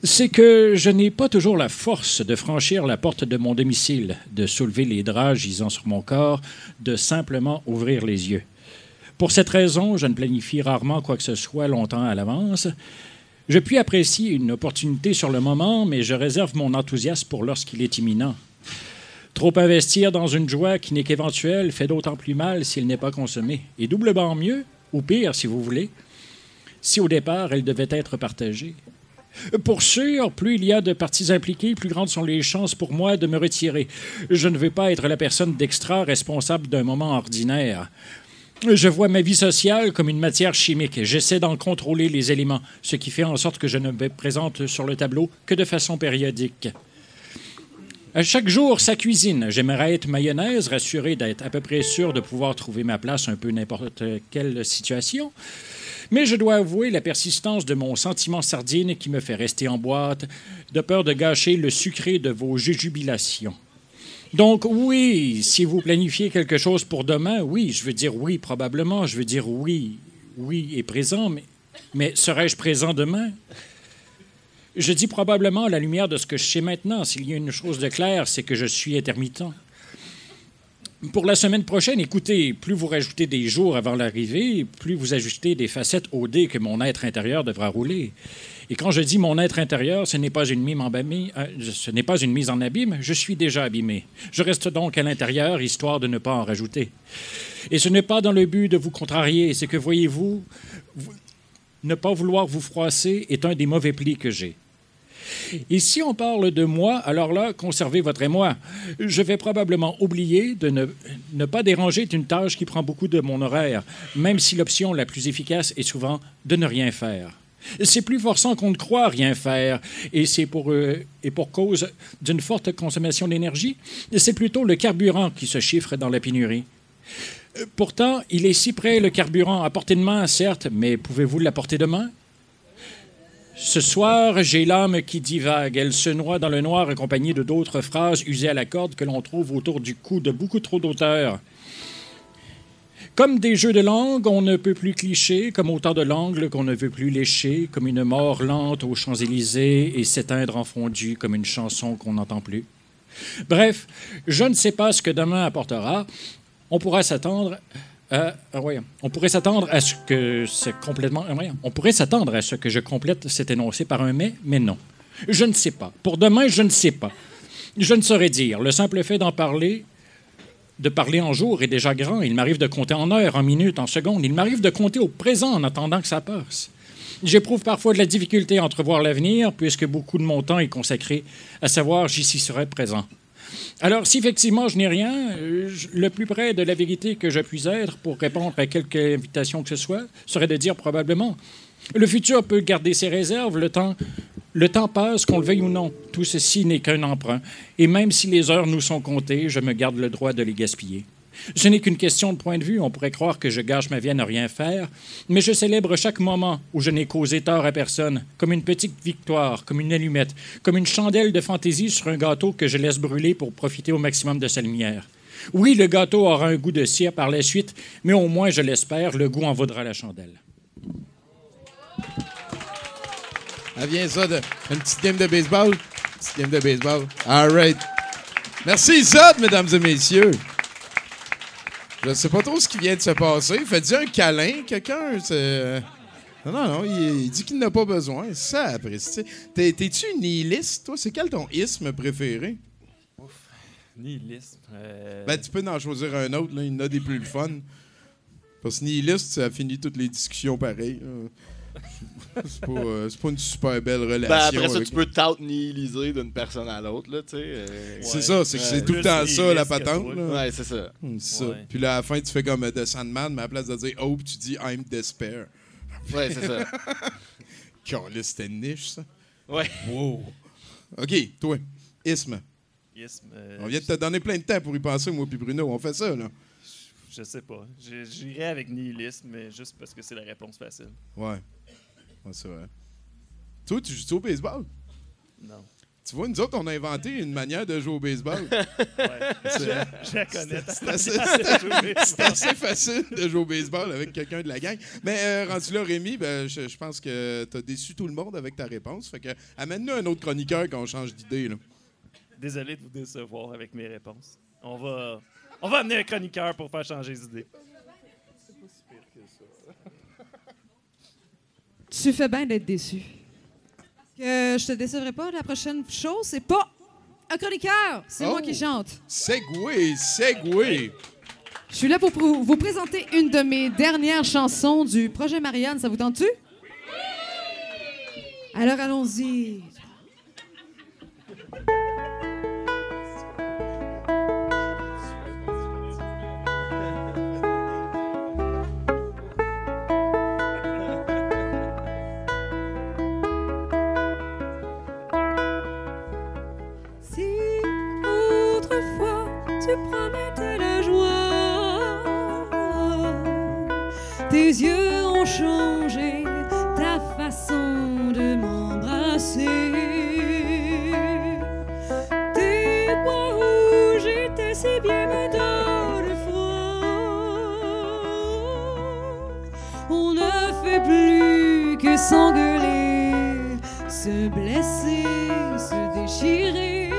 C'est que je n'ai pas toujours la force de franchir la porte de mon domicile, de soulever les draps gisant sur mon corps, de simplement ouvrir les yeux. Pour cette raison, je ne planifie rarement quoi que ce soit longtemps à l'avance. Je puis apprécier une opportunité sur le moment, mais je réserve mon enthousiasme pour lorsqu'il est imminent. Trop investir dans une joie qui n'est qu'éventuelle fait d'autant plus mal s'il n'est pas consommé, et doublement mieux, ou pire si vous voulez, si au départ elle devait être partagée. Pour sûr, plus il y a de parties impliquées, plus grandes sont les chances pour moi de me retirer. Je ne veux pas être la personne d'extra responsable d'un moment ordinaire. Je vois ma vie sociale comme une matière chimique. J'essaie d'en contrôler les éléments, ce qui fait en sorte que je ne me présente sur le tableau que de façon périodique. À chaque jour, sa cuisine. J'aimerais être mayonnaise, rassuré d'être à peu près sûr de pouvoir trouver ma place un peu n'importe quelle situation. Mais je dois avouer la persistance de mon sentiment sardine qui me fait rester en boîte, de peur de gâcher le sucré de vos jubilations. Donc oui, si vous planifiez quelque chose pour demain, oui, je veux dire oui, probablement, je veux dire oui, oui et présent, mais, mais serais-je présent demain? Je dis probablement à la lumière de ce que je sais maintenant. S'il y a une chose de claire, c'est que je suis intermittent. Pour la semaine prochaine, écoutez, plus vous rajoutez des jours avant l'arrivée, plus vous ajoutez des facettes au dé que mon être intérieur devra rouler. Et quand je dis mon être intérieur, ce n'est pas une mise en abîme, euh, ce n'est pas une mise en abîme, je suis déjà abîmé. Je reste donc à l'intérieur, histoire de ne pas en rajouter. Et ce n'est pas dans le but de vous contrarier, c'est que, voyez-vous, vous- ne pas vouloir vous froisser est un des mauvais plis que j'ai. Et si on parle de moi, alors là, conservez votre émoi. Je vais probablement oublier de ne, pas déranger une tâche qui prend beaucoup de mon horaire, même si l'option la plus efficace est souvent de ne rien faire. C'est plus forçant qu'on ne croit rien faire, et c'est pour, euh, pour cause d'une forte consommation d'énergie. C'est plutôt le carburant qui se chiffre dans la pénurie. Euh, Pourtant, il est si près le carburant à portée de main, certes, mais pouvez-vous l'apporter demain? Ce soir, j'ai l'âme qui divague. Elle se noie dans le noir accompagnée de d'autres phrases usées à la corde que l'on trouve autour du cou de beaucoup trop d'auteurs. Comme des jeux de langue, on ne peut plus clicher, comme autant de l'angle qu'on ne veut plus lécher, comme une mort lente aux Champs-Élysées et s'éteindre en fondu comme une chanson qu'on n'entend plus. Bref, je ne sais pas ce que demain apportera. On pourra s'attendre ah, voyons. on pourrait s'attendre à ce que c'est complètement. ah, voyons. On pourrait s'attendre à ce que je complète cet énoncé par un mais, mais non. Je ne sais pas. Pour demain, je ne sais pas. Je ne saurais dire. Le simple fait d'en parler, de parler en jour est déjà grand. Il m'arrive de compter en heures, en minutes, en secondes. Il m'arrive de compter au présent en attendant que ça passe. J'éprouve parfois de la difficulté à entrevoir l'avenir, puisque beaucoup de mon temps est consacré à savoir j'y serai présent. Alors, si effectivement je n'ai rien, euh, le plus près de la vérité que je puisse être pour répondre à quelque invitation que ce soit serait de dire probablement. Le futur peut garder ses réserves, le temps, le temps passe, qu'on le veuille ou non. Tout ceci n'est qu'un emprunt. Et même si les heures nous sont comptées, je me garde le droit de les gaspiller. Ce n'est qu'une question de point de vue. On pourrait croire que je gâche ma vie à ne rien faire, mais je célèbre chaque moment où je n'ai causé tort à personne, comme une petite victoire, comme une allumette, comme une chandelle de fantaisie sur un gâteau que je laisse brûler pour profiter au maximum de sa lumière. Oui, le gâteau aura un goût de cire par la suite, mais au moins, je l'espère, le goût en vaudra la chandelle. Ah, viens ça, de, une petite game de baseball. Une petite game de baseball. All right. Merci, Zod, mesdames et messieurs. Je sais pas trop ce qui vient de se passer. Faites-y un câlin, quelqu'un? c'est- Non, non, non, il, il dit qu'il n'a pas besoin. Ça, après, T'es-tu nihiliste, toi? C'est quel ton isme préféré? Nihilisme. euh, Ben, tu peux en choisir un autre, là. Il y en a des plus le fun. Parce que nihiliste, ça finit toutes les discussions pareilles. là. C'est pas, euh, c'est pas une super belle relation. Ben, après ça, avec- tu peux t'out-nihiliser d'une personne à l'autre, là, tu sais. euh, C'est ça, c'est que c'est Ouais. tout le temps ça, la patente. là. Ouais, c'est ça. Hum, c'est ça. Ouais. Puis là, à la fin, tu fais comme euh, The Sandman, mais à la place de dire Hope, tu dis I'm despair. Ouais, c'est ça. Caliste, c'était niche, ça. Ouais. Wow. OK, toi, Isme. euh, On vient de te donner plein de temps pour y penser, moi puis Bruno. On fait ça, là. Je sais pas. J'irais avec nihilisme, mais juste parce que c'est la réponse facile. Ouais. Ouais, c'est vrai. Toi, tu joues au baseball? Non. Tu vois, nous autres, on a inventé une manière de jouer au baseball. C'est- Je la connais. C'est assez, c'est assez facile de jouer au baseball avec quelqu'un de la gang. Mais euh, rendu là, Rémi, ben, je, je pense que tu as déçu tout le monde avec ta réponse. Fait que amène-nous un autre chroniqueur quand on change d'idée. là. Désolé de vous décevoir avec mes réponses. On va, on va amener un chroniqueur pour faire changer d'idée. Tu fais bien d'être déçu. Que je te décevrai pas. La prochaine chose, c'est pas un chroniqueur. C'est moi Oh. qui chante. Segway, segway. Je suis là pour vous présenter une de mes dernières chansons du projet Marianne. Ça vous tente-tu? Alors allons-y. Tes yeux ont changé ta façon de m'embrasser. Tes doigts rouges étaient si bien me donnent froid. On ne fait plus que s'engueuler, se blesser, se déchirer.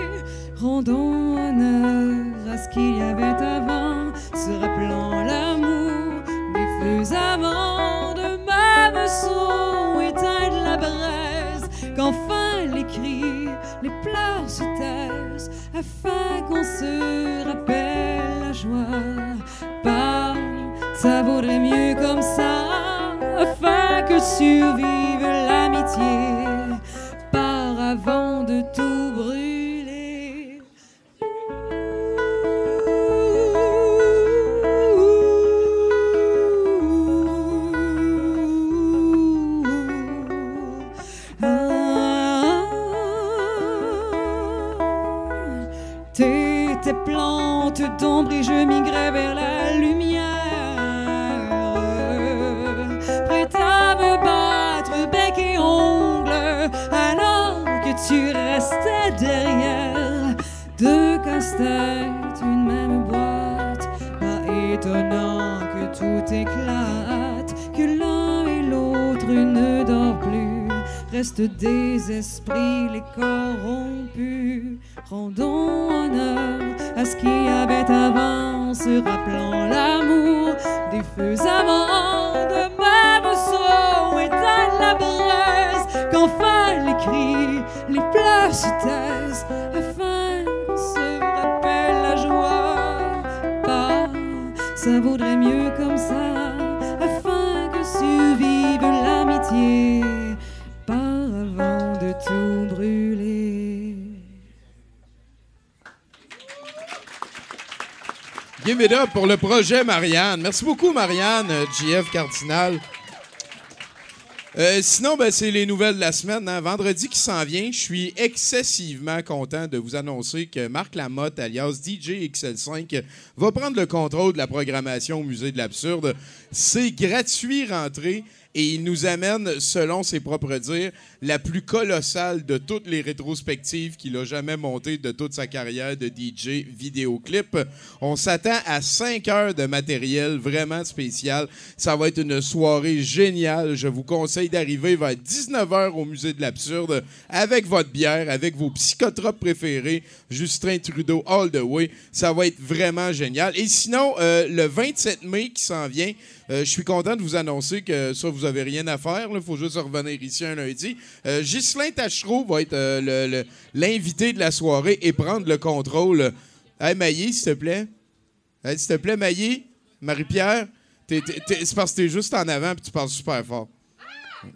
Rendons les pleurs se taisent, afin qu'on se rappelle la joie. Pas, ça vaudrait mieux comme ça, afin que survive l'amitié. Par avant de tout Give pour le projet Marianne. Merci beaucoup, Marianne, euh, JF Cardinal. Euh, sinon, ben, c'est les nouvelles de la semaine. hein. Vendredi qui s'en vient, je suis excessivement content de vous annoncer que Marc Lamotte, alias DJ XL5, va prendre le contrôle de la programmation au Musée de l'Absurde. C'est gratuit rentrée et il nous amène, selon ses propres dires, la plus colossale de toutes les rétrospectives qu'il a jamais montées de toute sa carrière de DJ vidéoclip. On s'attend à 5 heures de matériel vraiment spécial. Ça va être une soirée géniale. Je vous conseille d'arriver vers 19h au Musée de l'Absurde avec votre bière, avec vos psychotropes préférés, Justin Trudeau all the way. Ça va être vraiment génial. Et sinon, euh, le 27 mai qui s'en vient, je suis content de vous annoncer que ça, vous avez rien à faire. Il faut juste revenir ici un lundi. Euh, Ghislain Tachereau va être euh, l'invité de la soirée et prendre le contrôle. Hey, Maillé, s'il te plaît. Hey, s'il te plaît, Maillé. Marie-Pierre. C'est parce que t'es juste en avant et tu parles super fort.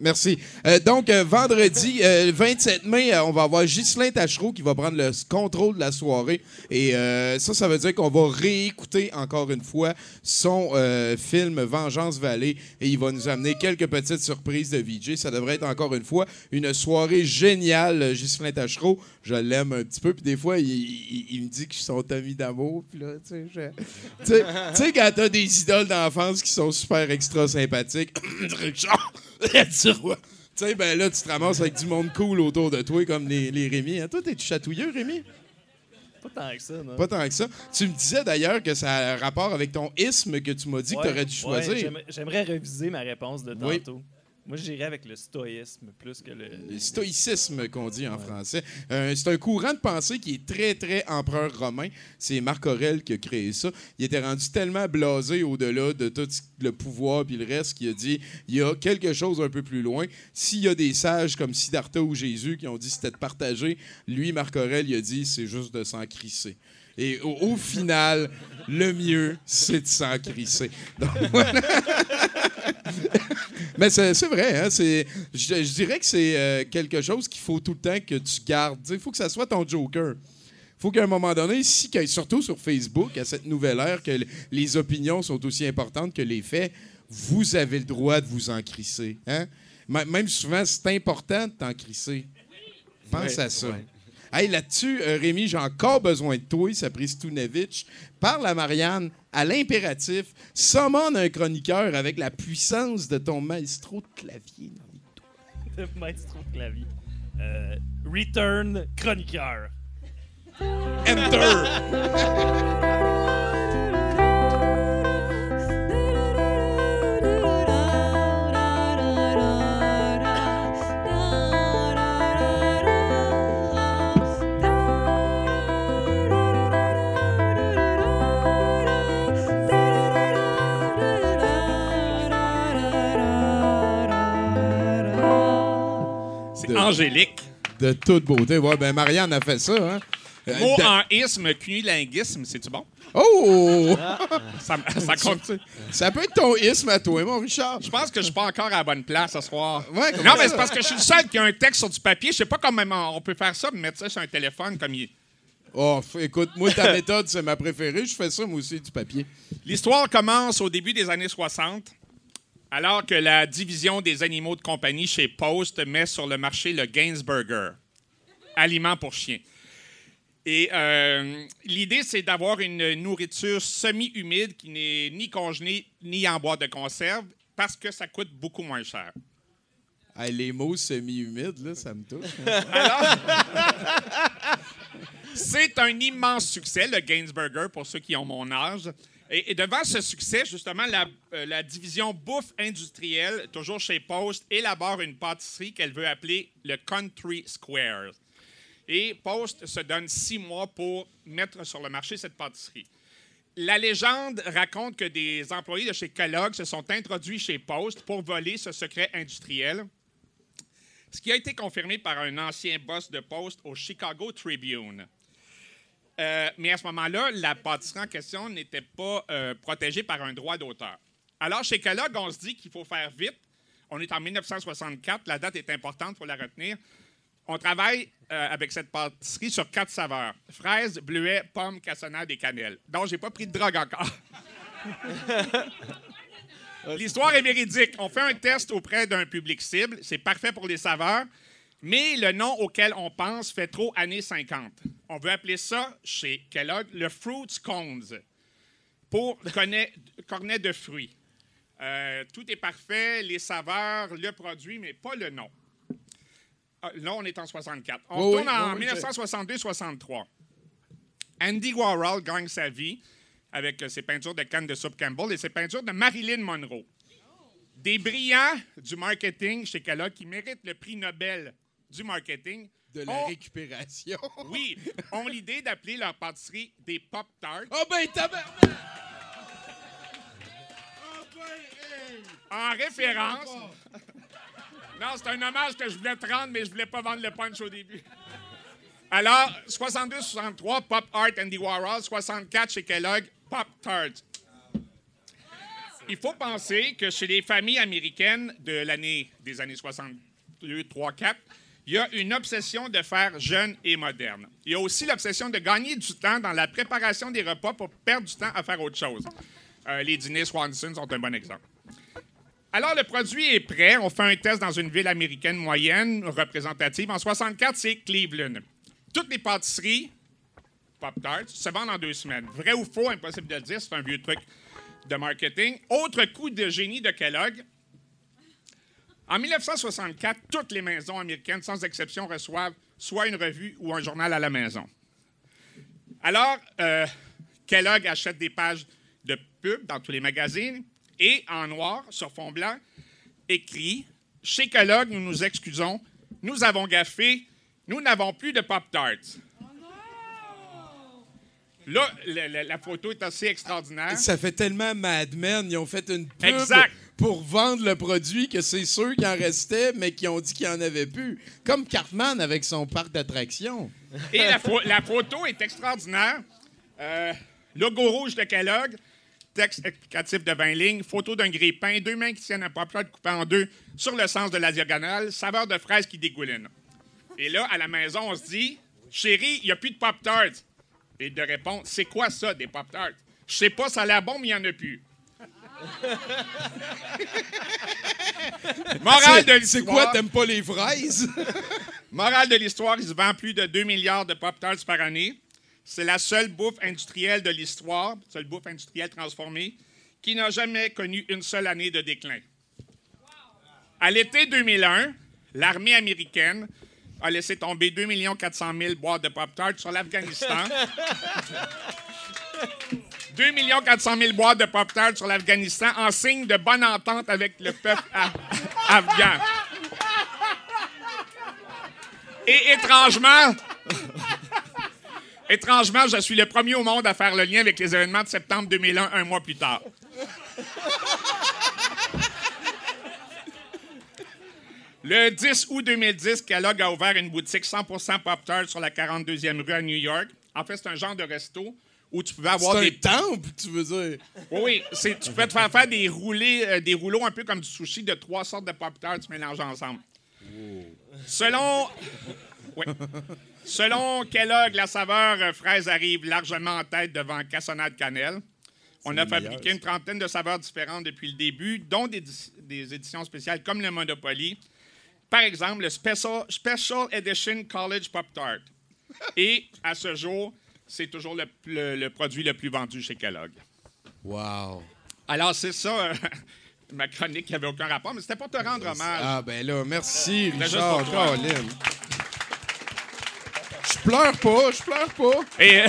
Merci. Euh, donc, euh, vendredi, euh, 27 mai, euh, on va avoir Ghislain Tachereau qui va prendre le contrôle de la soirée. Et ça, ça veut dire qu'on va réécouter encore une fois son film Vengeance Vallée. Et il va nous amener quelques petites surprises de VJ. Ça devrait être encore une fois une soirée géniale, Ghislain Tachereau. Je l'aime un petit peu. Puis des fois, il, me dit que je suis son ami d'amour. Puis là, tu sais, je- tu sais, quand t'as des idoles d'enfance qui sont super extra sympathiques, Tu sais, ben là, tu te ramasses avec du monde cool autour de toi, comme les, les Rémi. hein? Toi, t'es-tu chatouilleux, Rémi? Pas tant que ça, non? Pas tant que ça. Tu me disais d'ailleurs que ça a un rapport avec ton isme que tu m'as dit que tu aurais dû choisir. j'aimerais- J'aimerais réviser ma réponse de Oui. Moi, j'irais avec le stoïsme plus que le. le stoïcisme qu'on dit en français. Euh, c'est un courant de pensée qui est très, très empereur romain. C'est Marc Aurèle qui a créé ça. Il était rendu tellement blasé au-delà de tout le pouvoir puis le reste qu'il a dit il y a quelque chose un peu plus loin. S'il y a des sages comme Siddhartha ou Jésus qui ont dit c'était de partager, lui, Marc Aurèle, il a dit c'est juste de s'en crisser. Et au, au final, le mieux, c'est de s'en crisser. Donc, voilà. Mais c'est vrai, hein, je, je dirais que c'est euh, quelque chose qu'il faut tout le temps que tu gardes. Il faut que ça soit ton joker. faut qu'à un moment donné, si, surtout sur Facebook, à cette nouvelle ère, que les opinions sont aussi importantes que les faits, vous avez le droit de vous en crisser. Hein? Même souvent, c'est important de t'en crisser. Pense à ça. Hey, là-dessus, euh, Rémi, j'ai encore besoin de toi, ça Stunevich. Parle à Marianne à l'impératif. Summon un chroniqueur avec la puissance de ton maestro de clavier. dans les de maestro de clavier. Euh, Return chroniqueur. Enter! De- angélique. De toute beauté. Ouais, ben Marianne a fait ça. Hein? Mot en isme, cunilinguisme, c'est-tu bon? Oh! Ça, ça compte Ça peut être ton isme à toi, mon Richard. Je pense que je suis pas encore à la bonne place ce soir. Ouais, non, mais ça? c'est parce que je suis le seul qui a un texte sur du papier. Je sais pas comment on peut faire ça, mais mettre ça sur un téléphone comme il. Oh, écoute, moi, ta méthode, c'est ma préférée. Je fais ça, moi aussi, du papier. L'histoire commence au début des années 60, alors que la division des animaux de compagnie chez Post met sur le marché le Gainsburger, aliment pour chiens. Et euh, l'idée, c'est d'avoir une nourriture semi-humide qui n'est ni congelée ni en boîte de conserve parce que ça coûte beaucoup moins cher. Hey, les mots semi-humides, là, ça me touche. C'est un immense succès, le Gainsburger, pour ceux qui ont mon âge. Et, devant ce succès, justement, la, euh, la division bouffe industrielle, toujours chez Post, élabore une pâtisserie qu'elle veut appeler le Country Square. Et Post se donne six mois pour mettre sur le marché cette pâtisserie. La légende raconte que des employés de chez Kellogg se sont introduits chez Post pour voler ce secret industriel, ce qui a été confirmé par un ancien boss de Post au Chicago Tribune. Euh, mais à ce moment-là, la pâtisserie en question n'était pas euh, protégée par un droit d'auteur. Alors, chez Kellogg, on se dit qu'il faut faire vite. On est en 1964, la date est importante pour la retenir. On travaille euh, avec cette pâtisserie sur quatre saveurs fraises, bleuets, pommes, cassonade et cannelle. Donc, j'ai pas pris de drogue encore. L'histoire est véridique. On fait un test auprès d'un public cible. C'est parfait pour les saveurs. Mais le nom auquel on pense fait trop années 50. On veut appeler ça, chez Kellogg, le Fruits Cones, pour cornet, cornet de fruits. Euh, tout est parfait, les saveurs, le produit, mais pas le nom. Ah, là, on est en 64. On Oui, oui, en oui, oui, 1962-63. Andy Warhol gagne sa vie avec euh, ses peintures de canne de soupe Campbell et ses peintures de Marilyn Monroe. Des brillants du marketing chez Kellogg qui méritent le prix Nobel du marketing. De la ont- récupération. oui, ont l'idée d'appeler leur pâtisserie des Pop-Tarts Oh ben, tabarnak! Oh ben, hey! en référence. Non, c'est un hommage que je voulais te rendre, mais je voulais pas vendre le punch au début. Alors, 62-63, Pop Art Andy Warhol. 64 chez Kellogg, Pop Tart. Il faut penser que chez les familles américaines de l'année des années 62, 3, 4, il y a une obsession de faire jeune et moderne. Il y a aussi l'obsession de gagner du temps dans la préparation des repas pour perdre du temps à faire autre chose. Euh, les dîners Swanson sont un bon exemple. Alors, le produit est prêt. On fait un test dans une ville américaine moyenne, représentative. En 64, c'est Cleveland. Toutes les pâtisseries Pop-Tarts se vendent en deux semaines. Vrai ou faux, impossible de le dire, c'est un vieux truc de marketing. Autre coup de génie de Kellogg, En 1964, toutes les maisons américaines, sans exception, reçoivent soit une revue ou un journal à la maison. Alors, euh, Kellogg achète des pages de pub dans tous les magazines et, en noir, sur fond blanc, écrit Chez Kellogg, nous nous excusons, nous avons gaffé, nous n'avons plus de Pop-Tarts. Là, la, la- la photo est assez extraordinaire. Ça fait tellement Mad Men. Ils ont fait une pub Exact. Pour vendre le produit que c'est sûr qu'il en restait, mais qui ont dit qu'il n'y en avait plus. Comme Cartman avec son parc d'attractions. Et la, pho- la photo est extraordinaire. Euh, logo rouge de Kellogg, texte explicatif de 20 lignes, photo d'un grille-pain, deux mains qui tiennent un pop-tart coupé en deux sur le sens de la diagonale, saveur de fraise qui dégouline. Et là, à la maison, on se dit Chérie, il n'y a plus de pop-tarts. Et de répondre C'est quoi ça, des pop-tarts? Je sais pas, ça a l'air bon, mais il n'y en a plus. Morale de l'histoire. C'est quoi, t'aimes pas les fraises? Morale de l'histoire, il se vend plus de 2 milliards de Pop-Tarts par année. C'est la seule bouffe industrielle de l'histoire, seule bouffe industrielle transformée, qui n'a jamais connu une seule année de déclin. À l'été 2001, l'armée américaine a laissé tomber 2 400 000 boîtes de Pop-Tarts sur l'Afghanistan. 2 400 000 boîtes de Pop-Tarts sur l'Afghanistan en signe de bonne entente avec le peuple afghan. Et étrangement, étrangement, je suis le premier au monde à faire le lien avec les événements de septembre 2001, un mois plus tard. Le 10 août 2010, Kellogg a ouvert une boutique 100% Pop-Tart sur la 42e rue à New York. En fait, c'est un genre de resto où tu pouvais avoir des temple, tu veux dire? oui, oui. Tu peux te faire faire des, roulés, euh, des rouleaux un peu comme du sushi de trois sortes de pop-tarts mélangés ensemble. Selon... Oui. Selon Kellogg, la saveur euh, fraise arrive largement en tête devant cassonade cannelle. On a fabriqué une trentaine de saveurs différentes depuis le début, dont des, des éditions spéciales comme le Monopoly. Par exemple, le Special, Special Edition College Pop-Tart. Et à ce jour, c'est toujours le, le- le produit le plus vendu chez Kellogg. Wow. Alors, c'est ça, euh, ma chronique qui n'avait aucun rapport, mais c'était pour te rendre hommage. Ah, ben là, merci, juste Richard. Je pleure pas, je pleure pas. Et, euh,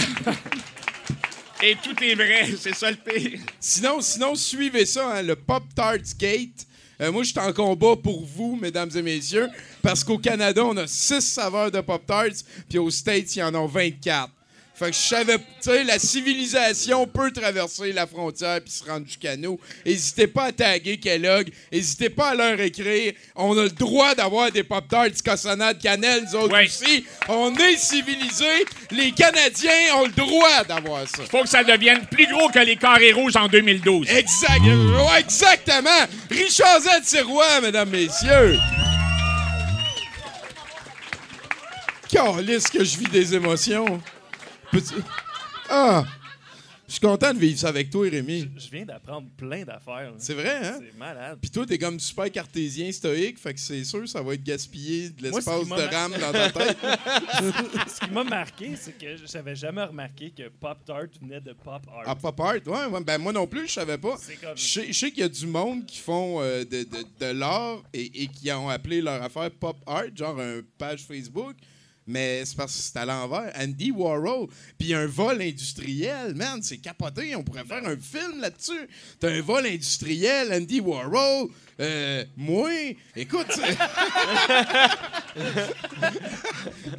et tout est vrai, c'est ça le pire. Sinon, sinon suivez ça, hein, le Pop Tarts Gate. Euh, moi, je suis en combat pour vous, mesdames et messieurs, parce qu'au Canada, on a six saveurs de Pop Tarts, puis aux States, il y en a 24. Fait que je savais, tu sais, la civilisation peut traverser la frontière puis se rendre jusqu'à nous. N'hésitez pas à taguer Kellogg. N'hésitez pas à leur écrire. On a le droit d'avoir des Pop-Tarts cassonade cannelle, nous autres Ouais. aussi. On est civilisés. Les Canadiens ont le droit d'avoir ça. Faut que ça devienne plus gros que les carrés rouges en 2012. Exact, ouais, exactement. Richard Z. Sirois, mesdames, messieurs. Calisse que je vis des émotions. Peux-tu- Ah! Je suis content de vivre ça avec toi, Rémi. Je viens d'apprendre plein d'affaires. là. C'est vrai, hein? C'est malade. Puis toi, t'es comme super cartésien, stoïque, fait que c'est sûr ça va être gaspillé de Moi, ce l'espace de rame dans ta tête. Ce qui m'a marqué, c'est que j'avais jamais remarqué que Pop Tart venait de Pop Art. Ah, pop art, ouais, ouais, ben moi non plus, je savais pas. C'est comme- Je sais, je sais qu'il y a du monde qui font euh, de, de- de l'art et, et qui ont appelé leur affaire pop art, genre une page Facebook. Mais c'est parce que c'est à l'envers. Andy Warhol. Puis un vol industriel, man, c'est capoté. On pourrait faire un film là-dessus. T'as un vol industriel, Andy Warhol. Euh, moi, écoute.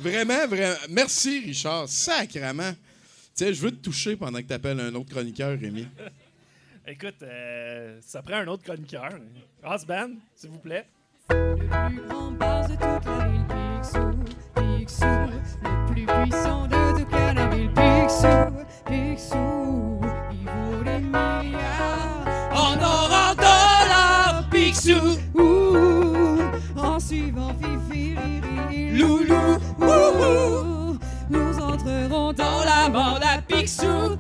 vraiment, vraiment. Merci, Richard. Sacrement. Tu sais, je veux te toucher pendant que t'appelles un autre chroniqueur, Rémi. Écoute, euh, ça prend un autre chroniqueur. Band, s'il vous plaît. Le plus grand de toute la nous entrerons dans la mort à Picsou,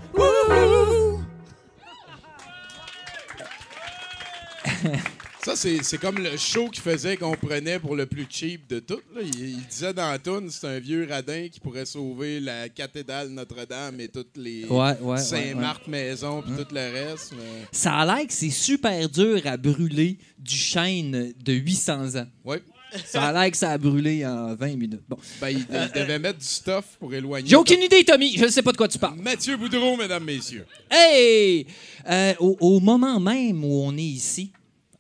Ça, c'est c'est comme le show qu'il faisait qu'on prenait pour le plus cheap de tout. là. Il, il disait dans toune, c'est un vieux radin qui pourrait sauver la cathédrale Notre-Dame et toutes les Ouais, ouais, Saint-Marthe maison puis tout le reste. mais- Ça a l'air que c'est super dur à brûler du chêne de 800 ans. Ouais. Ça a l'air que ça a brûlé en 20 minutes. Bon. Ben, il, il devait mettre du stuff pour éloigner. J'ai aucune idée, Tommy. Je ne sais pas de quoi tu parles. Mathieu Boudreau, mesdames, messieurs. Hey! Euh, au, au moment même où on est ici,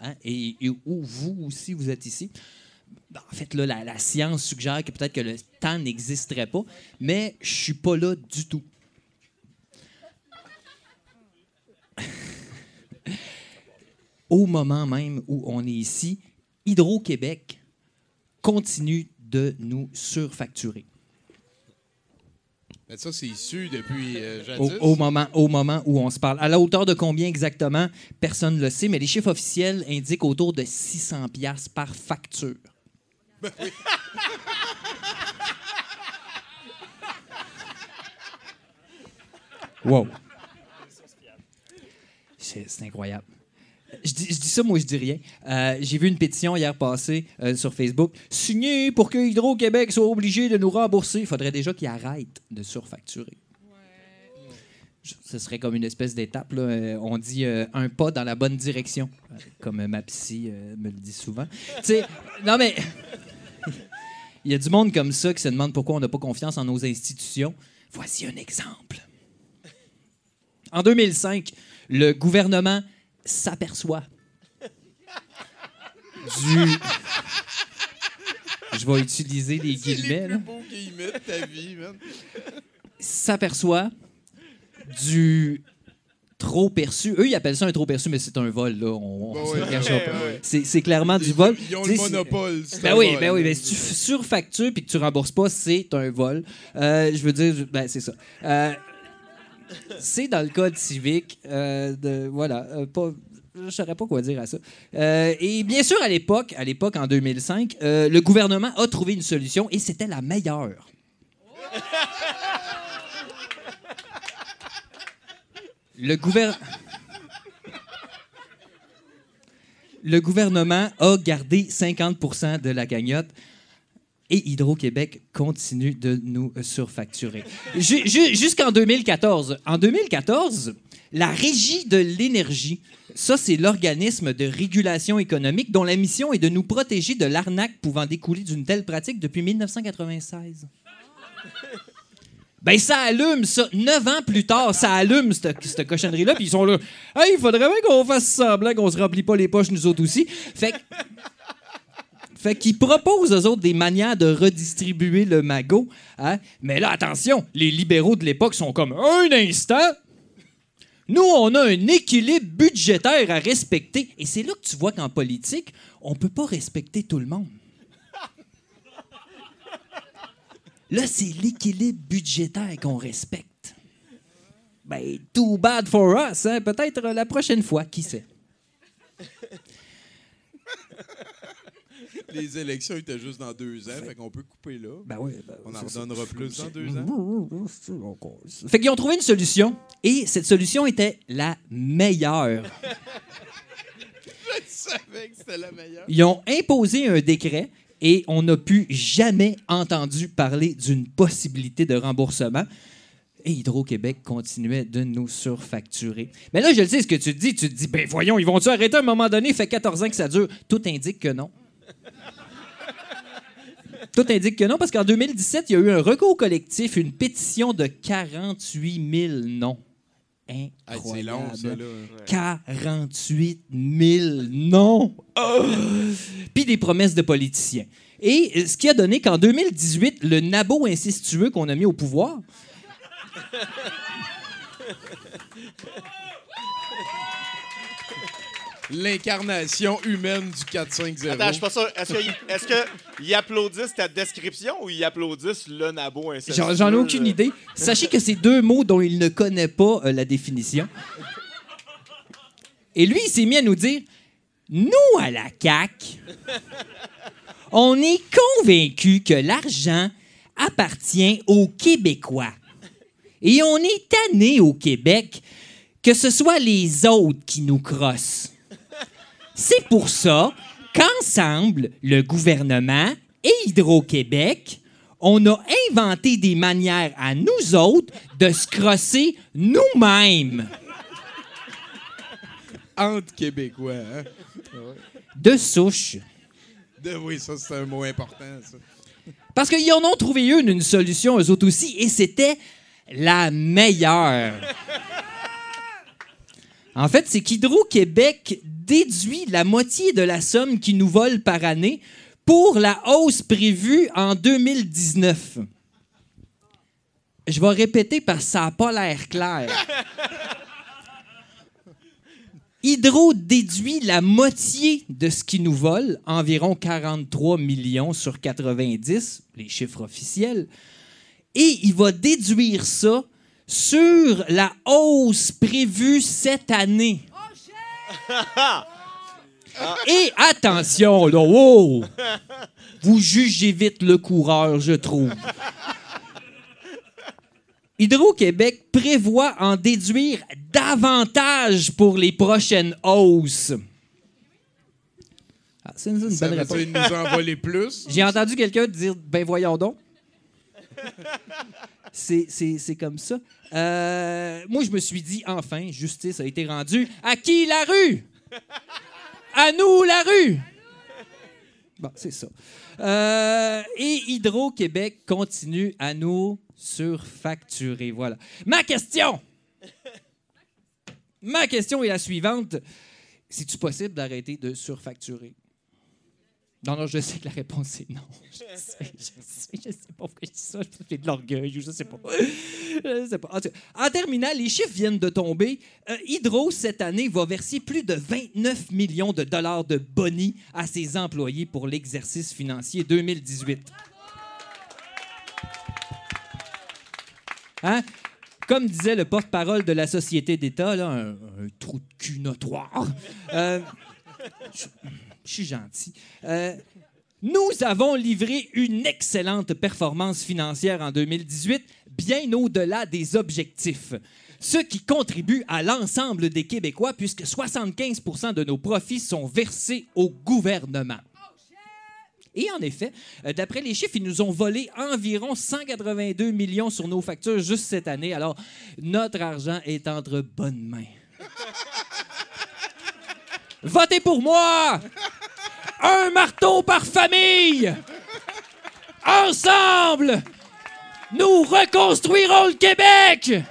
hein, et, où vous aussi vous êtes ici, ben, en fait, là, la, la science suggère que peut-être que le temps n'existerait pas, mais je suis pas là du tout. au moment même où on est ici, Hydro-Québec continue de nous surfacturer. Mais ça, c'est issu depuis euh, Au, moment, au moment où on se parle. À la hauteur de combien exactement, personne ne le sait, mais les chiffres officiels indiquent autour de 600 pièces par facture. wow. C'est c'est incroyable. Je dis, ça, moi, je dis rien. Euh, J'ai vu une pétition hier passée euh, sur Facebook. Signé pour que Hydro-Québec soit obligé de nous rembourser. Il faudrait déjà qu'ils arrêtent de surfacturer. Je- Ce serait comme une espèce d'étape. Euh, On dit un pas dans la bonne direction, comme ma psy me le dit souvent. non mais. Il y a du monde comme ça qui se demande pourquoi on n'a pas confiance en nos institutions. Voici un exemple. En 2005, le gouvernement s'aperçoit du. Je vais utiliser les C'est les guillemets. plus là. beaux guillemets de ta vie, man. s'aperçoit du trop perçu. Eux, ils appellent ça un trop perçu, mais c'est un vol. Là. On, on Ben se oui. le cachera pas. Ouais, ouais. C'est, clairement du vol. Ils ont le monopole. Ben un oui, vol. ben oui, ben si tu surfactures puis que tu rembourses pas, c'est un vol. Euh, je veux dire, ben c'est ça. Euh, c'est dans le code civique. euh, de, voilà, euh, je saurais pas quoi dire à ça. Euh, et bien sûr, à l'époque, à l'époque en 2005, euh, le gouvernement a trouvé une solution et c'était la meilleure. Le gouvernement. Le gouvernement a gardé 50% de la cagnotte et Hydro-Québec continue de nous surfacturer. Ju- ju- Jusqu'en 2014. En 2014, la Régie de l'énergie, ça c'est l'organisme de régulation économique dont la mission est de nous protéger de l'arnaque pouvant découler d'une telle pratique depuis 1996. Ben, ça allume, ça. Neuf ans plus tard, ça allume, cette, cette cochonnerie-là. Puis ils sont là. Hey, il faudrait bien qu'on fasse semblant qu'on se remplit pas les poches, nous autres aussi. Fait que. Fait qu'ils proposent aux autres des manières de redistribuer le magot. hein. Mais là, attention, les libéraux de l'époque sont comme un instant. Nous, on a un équilibre budgétaire à respecter. Et c'est là que tu vois qu'en politique, on peut pas respecter tout le monde. Là, c'est l'équilibre budgétaire qu'on respecte. Ben, too bad for us, hein? Peut-être la prochaine fois, qui sait? Les élections étaient juste dans deux ans, fait qu'on peut couper là. Ben oui. On en redonnera plus dans deux ans. Fait qu'ils ont trouvé une solution, et cette solution était la meilleure. Je savais que c'était la meilleure. Ils ont imposé un décret et on n'a plus jamais entendu parler d'une possibilité de remboursement. Et Hydro-Québec continuait de nous surfacturer. Mais là, je le sais ce que tu te dis. Tu te dis, ben voyons, ils vont-tu arrêter à un moment donné? fait 14 ans que ça dure. Tout indique que non. Tout indique que non, parce qu'en 2017, il y a eu un recours collectif, une pétition de 48 000 noms. Hey, c'est long, ça, Incroyable. là. 48 000 noms. Oh! Puis des promesses de politiciens. Et euh, ce qui a donné qu'en 2018, le nabo incestueux qu'on a mis au pouvoir, L'incarnation humaine du 4-5-0. Attends, je suis pas sûr. Est-ce qu'ils que ils applaudissent ta description ou ils applaudissent le nabo j'en ai aucune idée. Sachez que c'est deux mots dont il ne connaît pas euh, la définition. Et lui, il s'est mis à nous dire Nous, à la CAQ, on est convaincus que l'argent appartient aux Québécois. Et on est tanné au Québec que ce soit les autres qui nous crossent. C'est pour ça qu'ensemble, le gouvernement et Hydro-Québec, on a inventé des manières à nous autres de se crosser nous-mêmes. Entre Québécois, hein? De souche. De- oui, ça, c'est un mot important, ça. Parce qu'ils en ont trouvé une, une solution, eux autres aussi, et c'était la meilleure. En fait, c'est qu'Hydro-Québec déduit la moitié de la somme qu'ils nous volent par année pour la hausse prévue en 2019. Je vais répéter parce que ça n'a pas l'air clair. Hydro déduit la moitié de ce qu'ils nous volent, environ 43 millions sur 90, les chiffres officiels, et il va déduire ça sur la hausse prévue cette année. Et attention, là, wow! Vous jugez vite le coureur, je trouve. Hydro-Québec prévoit en déduire davantage pour les prochaines hausses. Ah, c'est une, bonne réponse. nous en voler plus. J'ai entendu quelqu'un dire Ben voyons donc. C'est, comme ça. Euh, moi, je me suis dit enfin, justice a été rendue. À qui la rue? À nous la rue Bon, c'est ça. Euh, et Hydro-Québec continue à nous surfacturer. Voilà. Ma question Ma question est la suivante. C'est-tu possible d'arrêter de surfacturer? Non, non, je sais que la réponse est non. Je sais, je sais, je sais pas pourquoi je dis ça. Je j'ai de l'orgueil, je sais pas. Je sais pas. En, terminant, les chiffres viennent de tomber. Euh, Hydro, cette année, va verser plus de 29 millions de dollars de boni à ses employés pour l'exercice financier 2018. Hein? Comme disait le porte-parole de la Société d'État, un trou de cul notoire. Euh, je je suis gentil. Euh, nous avons livré une excellente performance financière en 2018, bien au-delà des objectifs. Ce qui contribue à l'ensemble des Québécois, puisque 75% de nos profits sont versés au gouvernement. Et en effet, euh, d'après les chiffres, ils nous ont volé environ 182 millions sur nos factures juste cette année. Alors, notre argent est entre bonnes mains. Votez pour moi! Un marteau par famille! Ensemble, nous reconstruirons le Québec!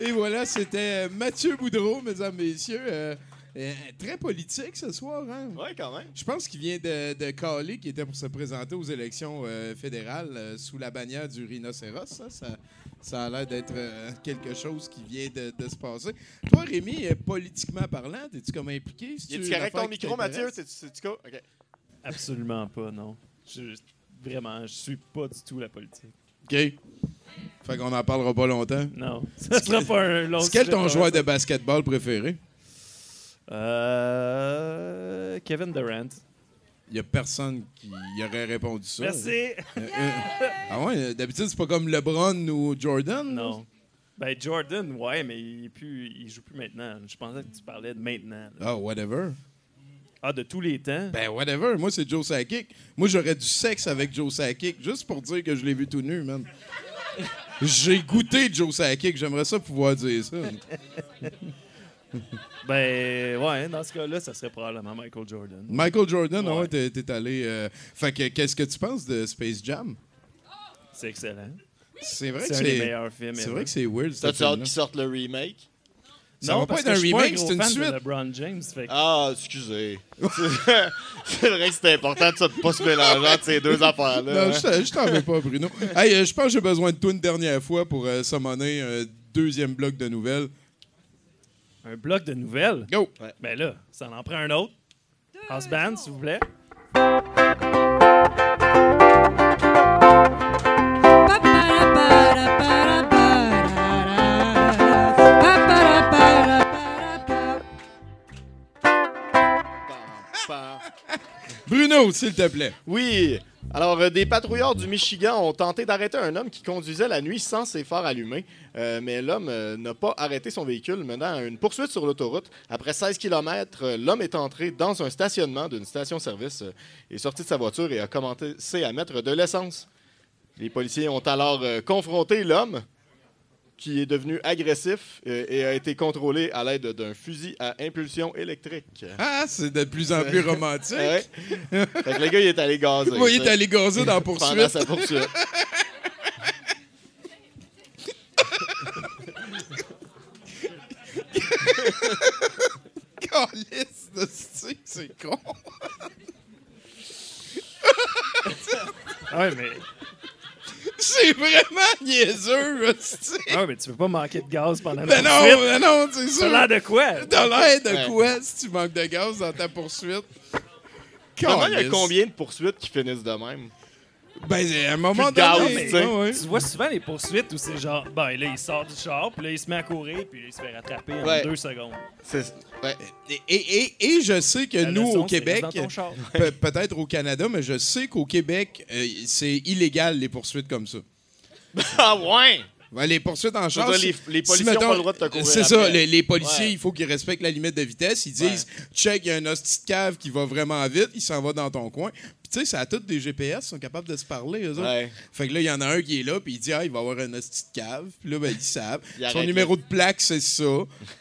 Et voilà, c'était Mathieu Boudreau, mesdames, messieurs. Euh, euh, très politique ce soir, hein? Ouais, quand même. Je pense qu'il vient de, de caler, qui était pour se présenter aux élections euh, fédérales euh, sous la bannière du rhinocéros. Ça, ça, ça a l'air d'être euh, quelque chose qui vient de, de se passer. Toi, Rémi, euh, politiquement parlant, es-tu comme impliqué? Y est-tu correct ton micro, Mathieu? C'est-tu. Absolument pas, non. Je- vraiment, je suis pas du tout la politique. OK. Fait qu'on n'en parlera pas longtemps. Non, ça sera pas un long C'est quel ton joueur ça. de basketball préféré? Euh, Kevin Durant. Il n'y a personne qui y aurait répondu ça. Merci. Euh, euh, ah ouais, d'habitude, c'est pas comme LeBron ou Jordan? Non. Ben Jordan, ouais, mais il, est plus, il joue plus maintenant. Je pensais que tu parlais de maintenant. Ah, whatever. Ah, de tous les temps? Ben, whatever. Moi, c'est Joe Sakic. Moi, j'aurais du sexe avec Joe Sakic, juste pour dire que je l'ai vu tout nu, man. J'ai goûté Joe Sakic. J'aimerais ça pouvoir dire ça. Ben, ouais, dans ce cas-là, ça serait probablement Michael Jordan. Michael Jordan, ah Ouais. ouais, t'es, t'es allé... euh, Fait que, qu'est-ce que tu penses de Space Jam? C'est excellent. C'est vrai C'est que un c'est... des meilleurs films C'est ever. vrai que c'est weird, T'as-tu hâte qu'ils sortent le remake? Ça va pas parce être que un pas remake, c'est une de suite. LeBron James. Fait que- Ah, excusez. c'est vrai que c'était important de ça, de pas se mélanger entre ces deux affaires-là. Non, hein. je t'en- je t'en veux pas, Bruno. hey, euh, je pense que j'ai besoin de toi une dernière fois pour euh, summoner un deuxième bloc de nouvelles. Un bloc de nouvelles? Go! Ben là, ça en prend un autre. House band, s'il vous plaît. Bruno, s'il te plaît. Oui. Alors, euh, des patrouilleurs du Michigan ont tenté d'arrêter un homme qui conduisait la nuit sans ses phares allumés, Euh, mais l'homme euh, n'a pas arrêté son véhicule, menant à une poursuite sur l'autoroute. Après 16 km, l'homme est entré dans un stationnement d'une station-service, est sorti de sa voiture et a commencé à mettre de l'essence. Les policiers ont alors confronté l'homme, qui est devenu agressif euh, et a été contrôlé à l'aide d'un fusil à impulsion électrique. Ah, c'est de plus en plus romantique. Ouais. Fait que le gars, il est allé gazer. Oui, il est allé gazer dans la Pendant poursuite. sa poursuite. Calisse de c'est con. Ouais, mais, C'est vraiment niaiseux, ouais, mais tu peux pas manquer de gaz pendant Ben la non, poursuite? ben non, c'est T'as ça. l'air de quoi? T'as l'air de Ouais. quoi si tu manques de gaz dans ta poursuite? Comment il y a Calisse. combien de poursuites qui finissent de même? Ben, à un moment Plus de gaz, donné. tu sais. ouais, ouais. Tu vois souvent les poursuites où c'est genre, ben là, il sort du char, puis là, il se met à courir, puis là, il se fait rattraper en Ouais. deux secondes. C'est- ouais. Et, et, et, et je sais que La nous, leçon, au c'est Québec, reste dans ton char. pe- peut-être au Canada, mais je sais qu'au Québec, euh, c'est illégal les poursuites comme ça. Ah ouais! Ouais, les poursuites en dire, les, policiers mettons, pas le droit de te courir C'est ça, après. les, les policiers, Ouais. il faut qu'ils respectent la limite de vitesse. Ils disent, check, il y a un hostie de cave qui va vraiment vite, il s'en va dans ton coin. Tu sais, c'est à tous des GPS, ils sont capables de se parler, eux autres. Ouais. Fait que là, il y en a un qui est là, puis il dit, ah, il va avoir un hostie de cave. Puis là, ben, ils savent. Il Son numéro de plaque, c'est ça.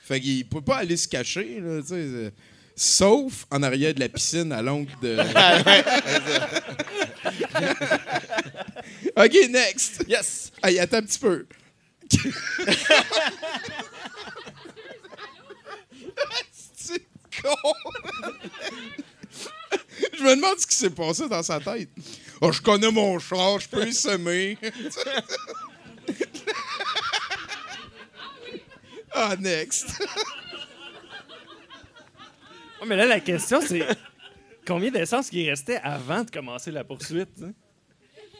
Fait qu'il peut pas aller se cacher, là, tu sais. euh, Sauf en arrière de la piscine à l'oncle de. OK, next. Yes! Hey, attends un petit peu. C'est con. Je me demande ce qui s'est passé dans sa tête. Oh, je connais mon char, je peux y semer. ah, next. Mais là, la question, c'est combien d'essence qui restait avant de commencer la poursuite? hein?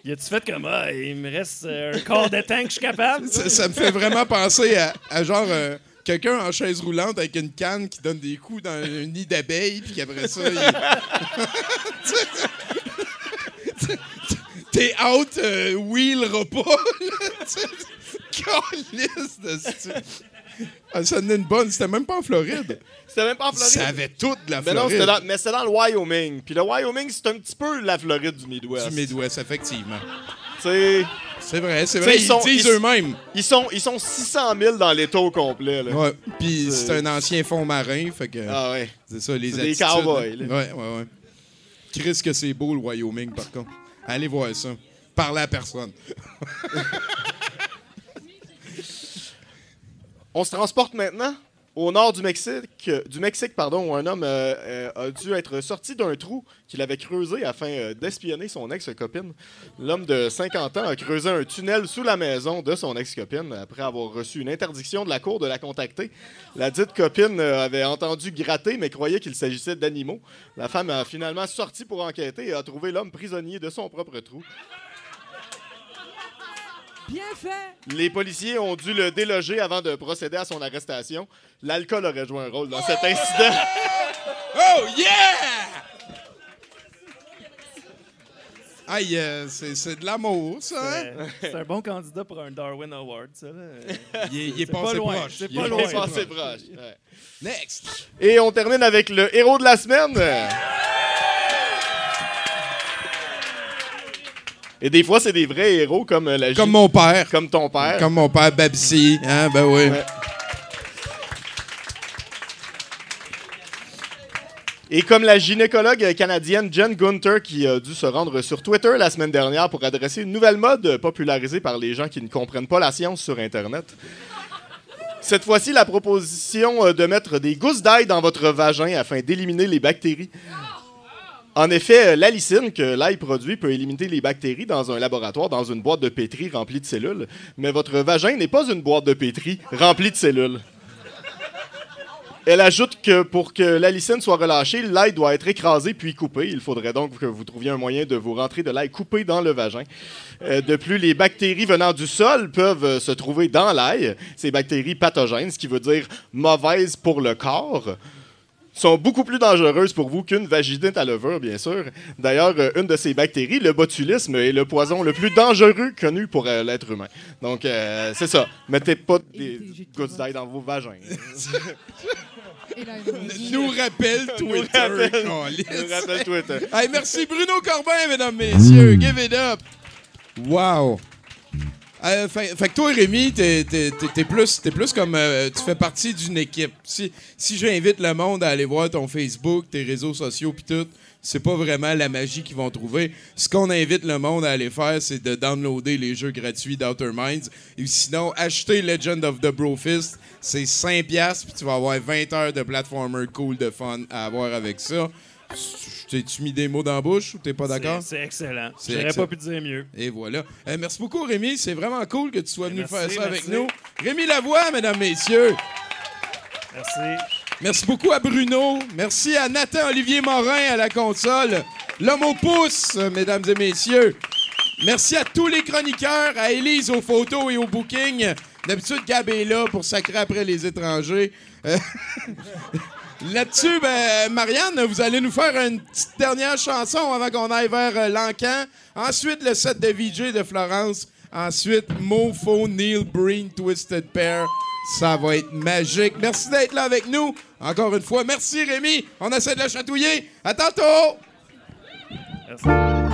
Y a-tu fait comme, ah, il me reste euh, un quart de que je suis capable? ça, ça me fait vraiment penser à, à genre euh, quelqu'un en chaise roulante avec une canne qui donne des coups dans un nid d'abeilles, puis qu'après ça, il... T'es out, euh, wheelera pas. là, tu sais. Calisse de. Ah, ça donnait une bonne. C'était même pas en Floride. C'était même pas en Floride. Ça avait toute la Mais non, Floride. dans, mais c'était dans le Wyoming. Puis le Wyoming, c'est un petit peu la Floride du Midwest. Du Midwest, effectivement. Tu sais, C'est vrai, c'est vrai. Ils, ils sont- disent eux-mêmes. ils sont, ils sont 600 000 dans l'État au complet. Là. Ouais. Puis C'est- un ancien fond marin, fait que Ah ouais. c'est ça les C'est des attitudes. cowboys, là. Ouais, ouais, ouais. Chris que c'est beau le Wyoming par contre. Allez voir ça. Parlez à personne. On se transporte maintenant? Au nord du Mexique, où un homme euh, euh, a dû être sorti d'un trou qu'il avait creusé afin euh, d'espionner son ex-copine. L'homme de 50 ans a creusé un tunnel sous la maison de son ex-copine après avoir reçu une interdiction de la cour de la contacter. La dite copine avait entendu gratter mais croyait qu'il s'agissait d'animaux. La femme a finalement sorti pour enquêter et a trouvé l'homme prisonnier de son propre trou. Bien fait! Les policiers ont dû le déloger avant de procéder à son arrestation. L'alcool aurait joué un rôle dans cet incident. Oh yeah! Aïe, euh, c'est c'est de l'amour, ça. hein? C'est un bon candidat pour un Darwin Award, ça. là. Il est, il est C'est pas passé loin, proche. c'est Il pas est loin. passé Passé proche. proche. Ouais. Next. Et on termine avec le héros de la semaine. Et des fois, c'est des vrais héros comme euh, la Comme mon père. comme ton père. Comme mon père Babsi. Hein, ben oui. Ouais. Et comme la gynécologue canadienne Jen Gunter qui a dû se rendre sur Twitter la semaine dernière pour adresser une nouvelle mode popularisée par les gens qui ne comprennent pas la science sur Internet. Cette fois-ci, la proposition euh, de mettre des gousses d'ail dans votre vagin afin d'éliminer les bactéries. En effet, euh, l'alicine que l'ail produit peut éliminer les bactéries dans un laboratoire, dans une boîte de pétri remplie de cellules. Mais votre vagin n'est pas une boîte de pétri remplie de cellules. Elle ajoute que pour que l'alicine soit relâchée, l'ail doit être écrasé puis coupé. Il faudrait donc que vous trouviez un moyen de vous rentrer de l'ail coupé dans le vagin. Euh, de plus, les bactéries venant du sol peuvent euh, se trouver dans l'ail. Ces bactéries pathogènes, ce qui veut dire mauvaises pour le corps. Sont beaucoup plus dangereuses pour vous qu'une vaginite à levure, bien sûr. D'ailleurs, euh, une de ces bactéries, le botulisme, est le poison le plus dangereux connu pour euh, l'être humain. Donc, euh, c'est ça. Mettez pas des gouttes d'ail dans vos vagins. Nous rappelle Twitter. rappelle- nous rappelle Twitter. Hey, merci Bruno Corbin, mesdames, messieurs. Give it up. Wow. Euh, fait, que toi, Rémi, t'es, t'es- t'es- plus, plus comme. euh, tu fais partie d'une équipe. Si, si j'invite le monde à aller voir ton Facebook, tes réseaux sociaux, puis tout, c'est pas vraiment la magie qu'ils vont trouver. Ce qu'on invite le monde à aller faire, c'est de downloader les jeux gratuits d'Outer Minds. Et sinon, acheter Legend of the Brofist, c'est 5$, puis tu vas avoir 20 heures de platformer cool, de fun à avoir avec ça. T'es-tu mis des mots dans la bouche ou t'es pas d'accord? C'est excellent. J'aurais pas pu dire mieux. Et voilà. Euh, merci beaucoup, Rémi. C'est vraiment cool que tu sois venu Merci, faire ça avec nous. Rémi Lavoie, mesdames, messieurs. Merci. Merci beaucoup à Bruno. Merci à Nathan-Olivier Morin à la console. L'homme au pouce, mesdames et messieurs. Merci à tous les chroniqueurs, à Élise aux photos et au booking. D'habitude, Gab est là pour sacrer après les étrangers. Euh, Là-dessus, ben, Marianne, vous allez nous faire une petite dernière chanson avant qu'on aille vers euh, l'encan. Ensuite, le set de VJ de Florence. Ensuite, Mofo, Neil Breen, Twisted Pair. Ça va être magique. Merci d'être là avec nous. Encore une fois, merci Rémi. On essaie de le chatouiller. À tantôt! Merci.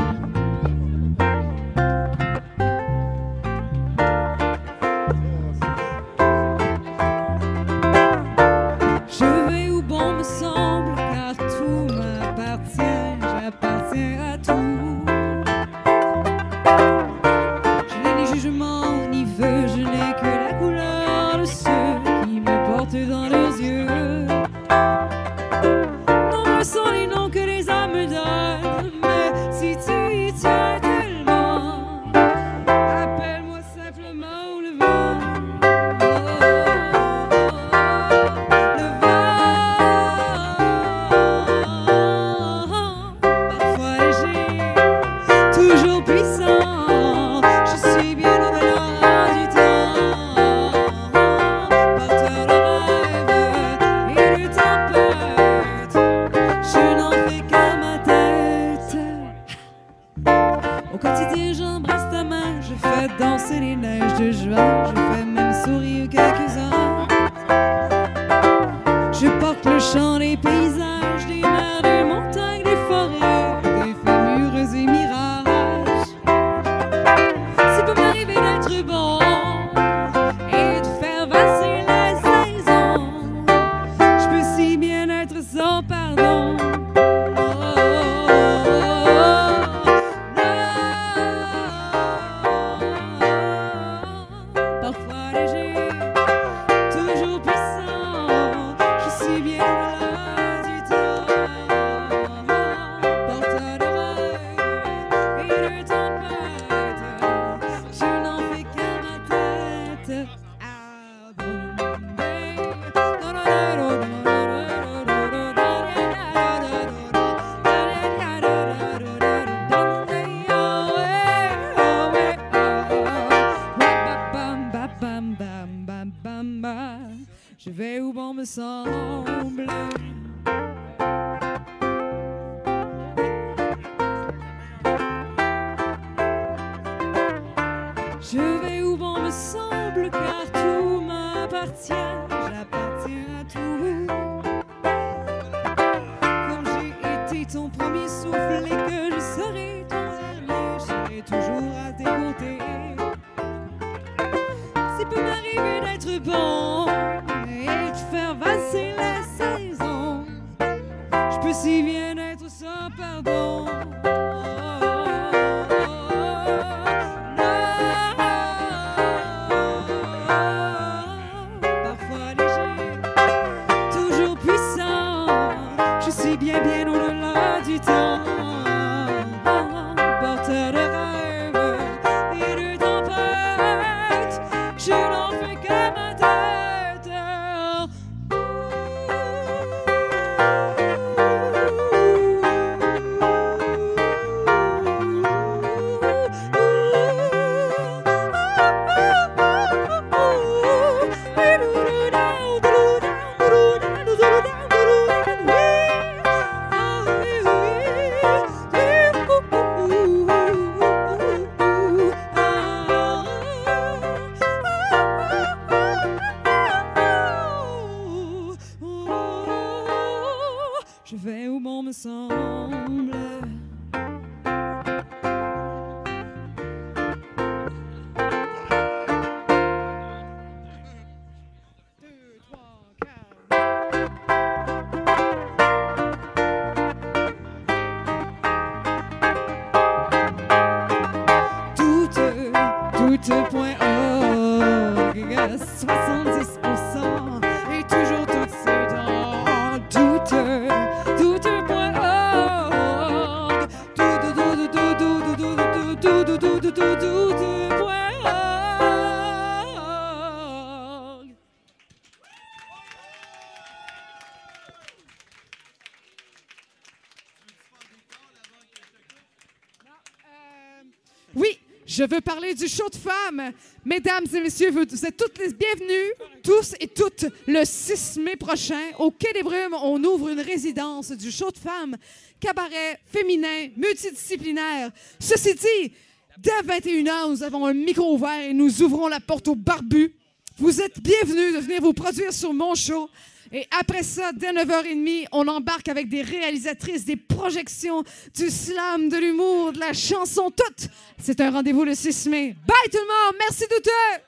Du show de femmes. Mesdames et messieurs, vous vous êtes toutes les bienvenues, tous et toutes, le 6 mai prochain, au Quai des Brumes, on ouvre une résidence du show de femmes, cabaret féminin, multidisciplinaire. Ceci dit, dès 21h, nous avons un micro ouvert et nous ouvrons la porte aux barbus. Vous êtes bienvenus de venir vous produire sur mon show. Et après ça, dès 9h30, on embarque avec des réalisatrices, des projections, du slam, de l'humour, de la chanson, tout. C'est un rendez-vous le 6 mai. Bye tout le monde! Merci douteux!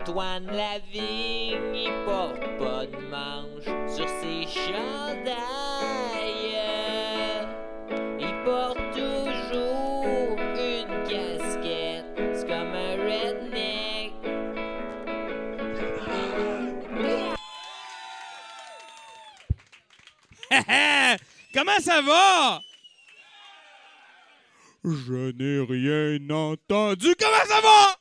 Antoine Lavigne, il porte pas de manche sur ses chandails. Il porte toujours une casquette, c'est comme un redneck. Comment ça va? Je n'ai rien entendu. Comment ça va?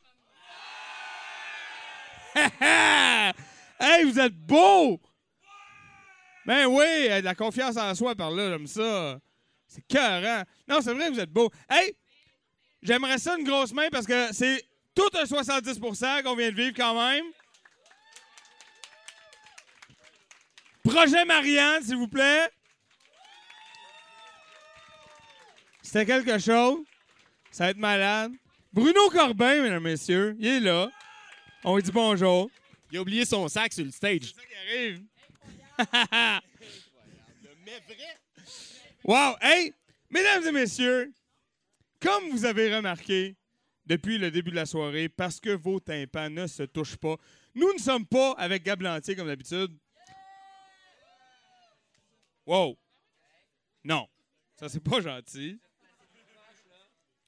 Vous êtes beau! Ben oui, euh, de la confiance en soi par là, comme ça. C'est cœur, Non, c'est vrai, vous êtes beau. Hey, j'aimerais ça une grosse main parce que c'est tout un 70% qu'on vient de vivre quand même. Projet Marianne, s'il vous plaît. C'était quelque chose. Ça va être malade. Bruno Corbin, mesdames et messieurs, il est là. On lui dit bonjour. Il a oublié son sac sur le stage. C'est ça qui arrive. wow! Hey! Mesdames et messieurs, comme vous avez remarqué depuis le début de la soirée, parce que vos tympans ne se touchent pas, nous ne sommes pas avec Gab Lantier comme d'habitude. Wow! Non. Ça, c'est pas gentil.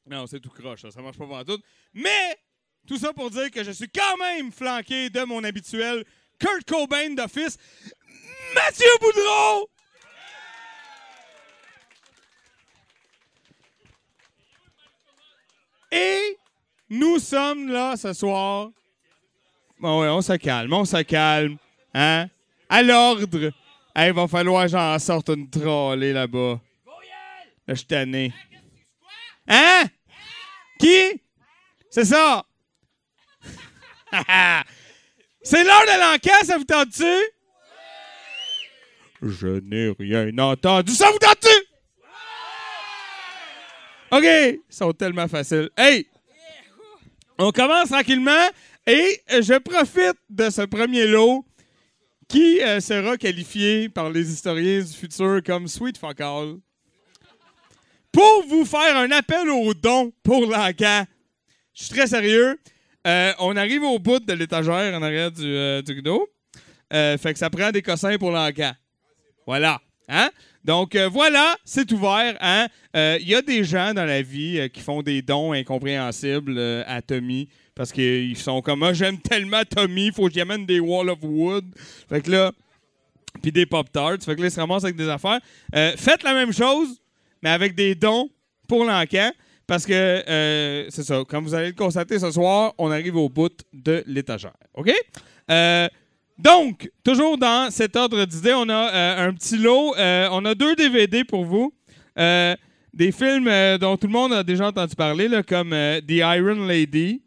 Non, c'est tout croche, ça, ça marche pas vraiment tout. Mais, tout ça pour dire que je suis quand même flanqué de mon habituel Kurt Cobain d'office, Mathieu Boudreau! Et nous sommes là ce soir. Bon, ouais, on se calme, on se calme. Hein? À l'ordre. Il va falloir j'en sorte une trollée là-bas. Là, je suis tanné. Hein? Qui? C'est ça. C'est l'heure de l'enquête, ça vous tente-tu? Je n'ai rien entendu. Ça vous tente-tu? OK, ils sont tellement faciles. Hey! On commence tranquillement et je profite de ce premier lot qui euh, sera qualifié par les historiens du futur comme Sweet Fuck pour vous faire un appel aux dons pour l'encan. Je suis très sérieux. Euh, on arrive au bout de l'étagère en arrière du, euh. Euh, fait que ça prend des cossins pour l'encan. Voilà. Hein? Donc euh, voilà, c'est ouvert. Hein? Il y a des gens dans la vie qui font des dons incompréhensibles à Tommy parce qu'ils sont comme ah, j'aime tellement Tommy, faut que j'y amène des Wall of Wood. Fait que là, puis des Pop Tarts. Fait que là, ils se avec des affaires. Faites la même chose, mais avec des dons pour l'encan. Parce que, euh, c'est ça, comme vous allez le constater ce soir, on arrive au bout de l'étagère. OK? Euh, donc, toujours dans cet ordre d'idées, on a euh, un petit lot. On a deux DVD pour vous. Des films dont tout le monde a déjà entendu parler, comme The Iron Lady,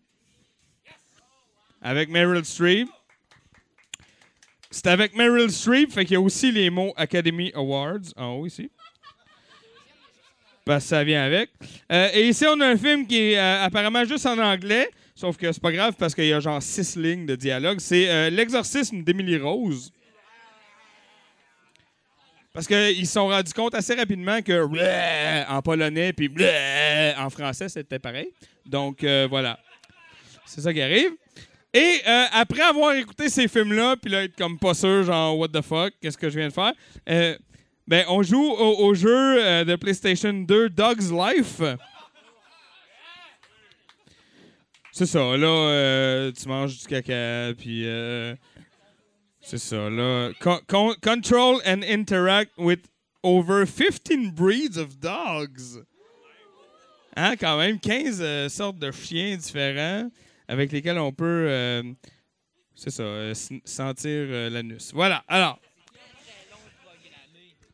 avec Meryl Streep. C'est avec Meryl Streep, fait qu'il y a aussi les mots Academy Awards en haut ici. Parce ça vient avec. Euh, et ici, on a un film qui est euh, apparemment juste en anglais, sauf que c'est pas grave parce qu'il y a genre six lignes de dialogue. C'est euh, L'exorcisme d'Emily Rose. Parce qu'ils se sont rendus compte assez rapidement que en polonais puis en français, c'était pareil. Donc voilà. C'est ça qui arrive. Et après avoir écouté ces films-là, puis là, être comme pas sûr, genre, what the fuck, qu'est-ce que je viens de faire? Ben, on joue au, jeu euh, de PlayStation 2 Dog's Life. C'est ça, là, euh, tu manges du caca, puis euh, c'est ça, là. Co- con- control and interact with over 15 breeds of dogs. Hein, quand même, 15 euh, sortes de chiens différents avec lesquels on peut, c'est ça, sentir l'anus. Voilà, alors.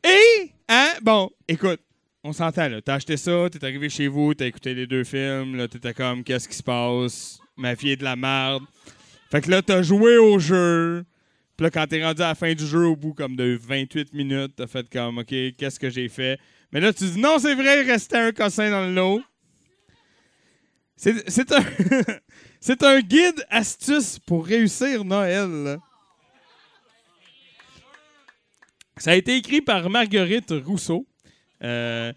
Et, hein, bon, écoute, on s'entend, là. T'as acheté ça, t'es arrivé chez vous, t'as écouté les deux films, là, t'étais comme, qu'est-ce qui se passe? Ma fille est de la merde. Fait que là, t'as joué au jeu. Puis là, quand t'es rendu à la fin du jeu, au bout comme de 28 minutes, t'as fait comme, OK, qu'est-ce que j'ai fait? Mais là, tu dis, non, c'est vrai, il restait un cossin dans le lot. C'est un, un guide astuce pour réussir Noël. Ça a été écrit par Marguerite Rousseau. Euh,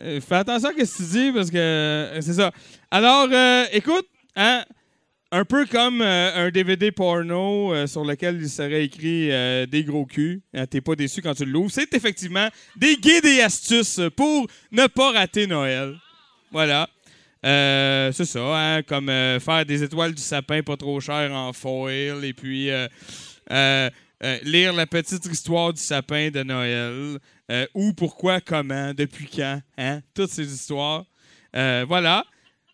euh, fais attention à ce que tu dis parce que euh, c'est ça. Alors, écoute, hein, un peu comme un DVD porno sur lequel il serait écrit des gros culs. Hein, T'es pas déçu quand tu l'ouvres. C'est effectivement des guides et astuces pour ne pas rater Noël. Voilà. C'est ça, hein, comme faire des étoiles du sapin pas trop chères en foil et puis euh, lire la petite histoire du sapin de Noël. euh, où, pourquoi, comment, depuis quand, hein, toutes ces histoires. Euh, voilà,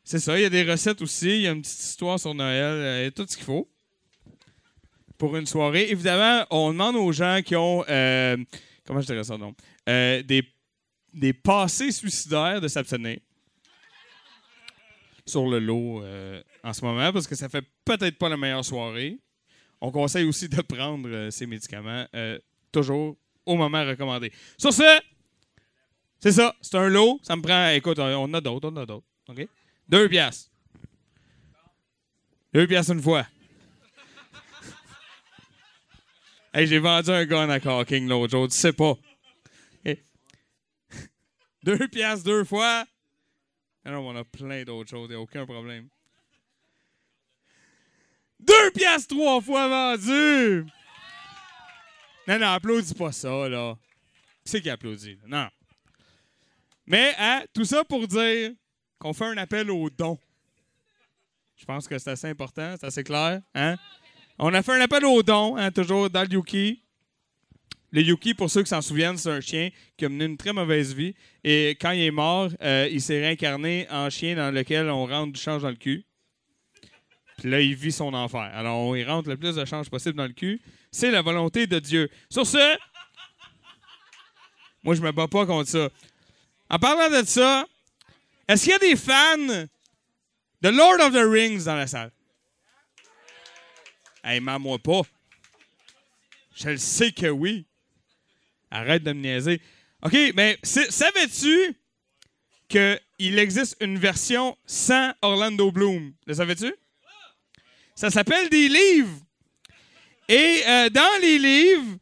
c'est ça. Il y a des recettes aussi. Il y a une petite histoire sur Noël. et tout ce qu'il faut pour une soirée. Évidemment, on demande aux gens qui ont, comment je dirais ça, non, des, des passés suicidaires de s'abstenir sur le lot en ce moment parce que ça fait peut-être pas la meilleure soirée. On conseille aussi de prendre euh, ces médicaments euh, toujours au moment recommandé. Sur ce, c'est ça. C'est un lot. Ça me prend. Écoute, on a d'autres. On a d'autres. OK? Deux piastres. Deux piastres une fois. hey, j'ai vendu un gun à Hawking l'autre jour. Tu sais pas. Deux piastres deux fois. Non, on a plein d'autres choses, y a aucun problème. Deux piastres trois fois vendu! Non, non, applaudis pas ça, là. Qui c'est qui applaudit? Non. Mais, hein, tout ça pour dire qu'on fait un appel aux dons. Je pense que c'est assez important, c'est assez clair. Hein? On a fait un appel aux dons, hein, toujours dans le Yuki. Le Yuki, pour ceux qui s'en souviennent, c'est un chien qui a mené une très mauvaise vie. Et quand il est mort, euh, il s'est réincarné en chien dans lequel on rentre du change dans le cul. Là, il vit son enfer. Alors, y rentre le plus de change possible dans le cul. C'est la volonté de Dieu. Sur ce, moi, je me bats pas contre ça. En parlant de ça, est-ce qu'il y a des fans de Lord of the Rings dans la salle? Hey, moi pas. Je le sais que oui. Arrête de me niaiser. OK, mais savais-tu qu'il existe une version sans Orlando Bloom? Le savais-tu? Ça s'appelle des livres. Et euh, dans les livres,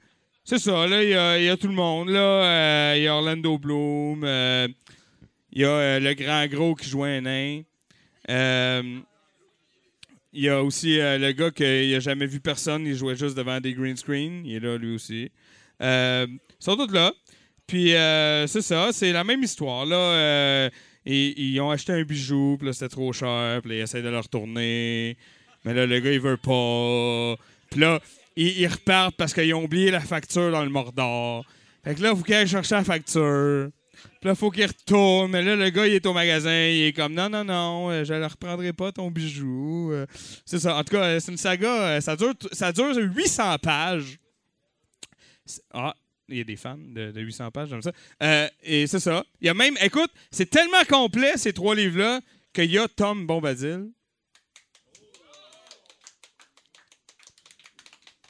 c'est ça, là, il y a- tout le monde. Là, Euh, il y a Orlando Bloom, euh, il y a le grand gros qui joue un nain. Il y a aussi le gars qui n'a jamais vu personne, il jouait juste devant des green screen. Il est là, lui aussi. Ils sont là. Puis, c'est ça, c'est la même histoire. Là, ils, ils ont acheté un bijou, puis là, c'était trop cher, puis là, ils essayent de le retourner. Mais là, le gars, il veut pas. Puis là, ils, ils repartent parce qu'ils ont oublié la facture dans le Mordor. Fait que là, il faut qu'ils aillent chercher la facture. Puis là, faut qu'il retourne. Mais là, le gars, il est au magasin. Il est comme non, non, non, euh, je ne reprendrai pas ton bijou. Euh, C'est ça. En tout cas, euh, c'est une saga. Ça dure, ça dure 800 pages. Ah, il y a des fans de, de 800 pages, j'aime ça. Euh, et c'est ça. Il y a même, écoute, c'est tellement complet, ces trois livres-là, qu'il y a Tom Bombadil.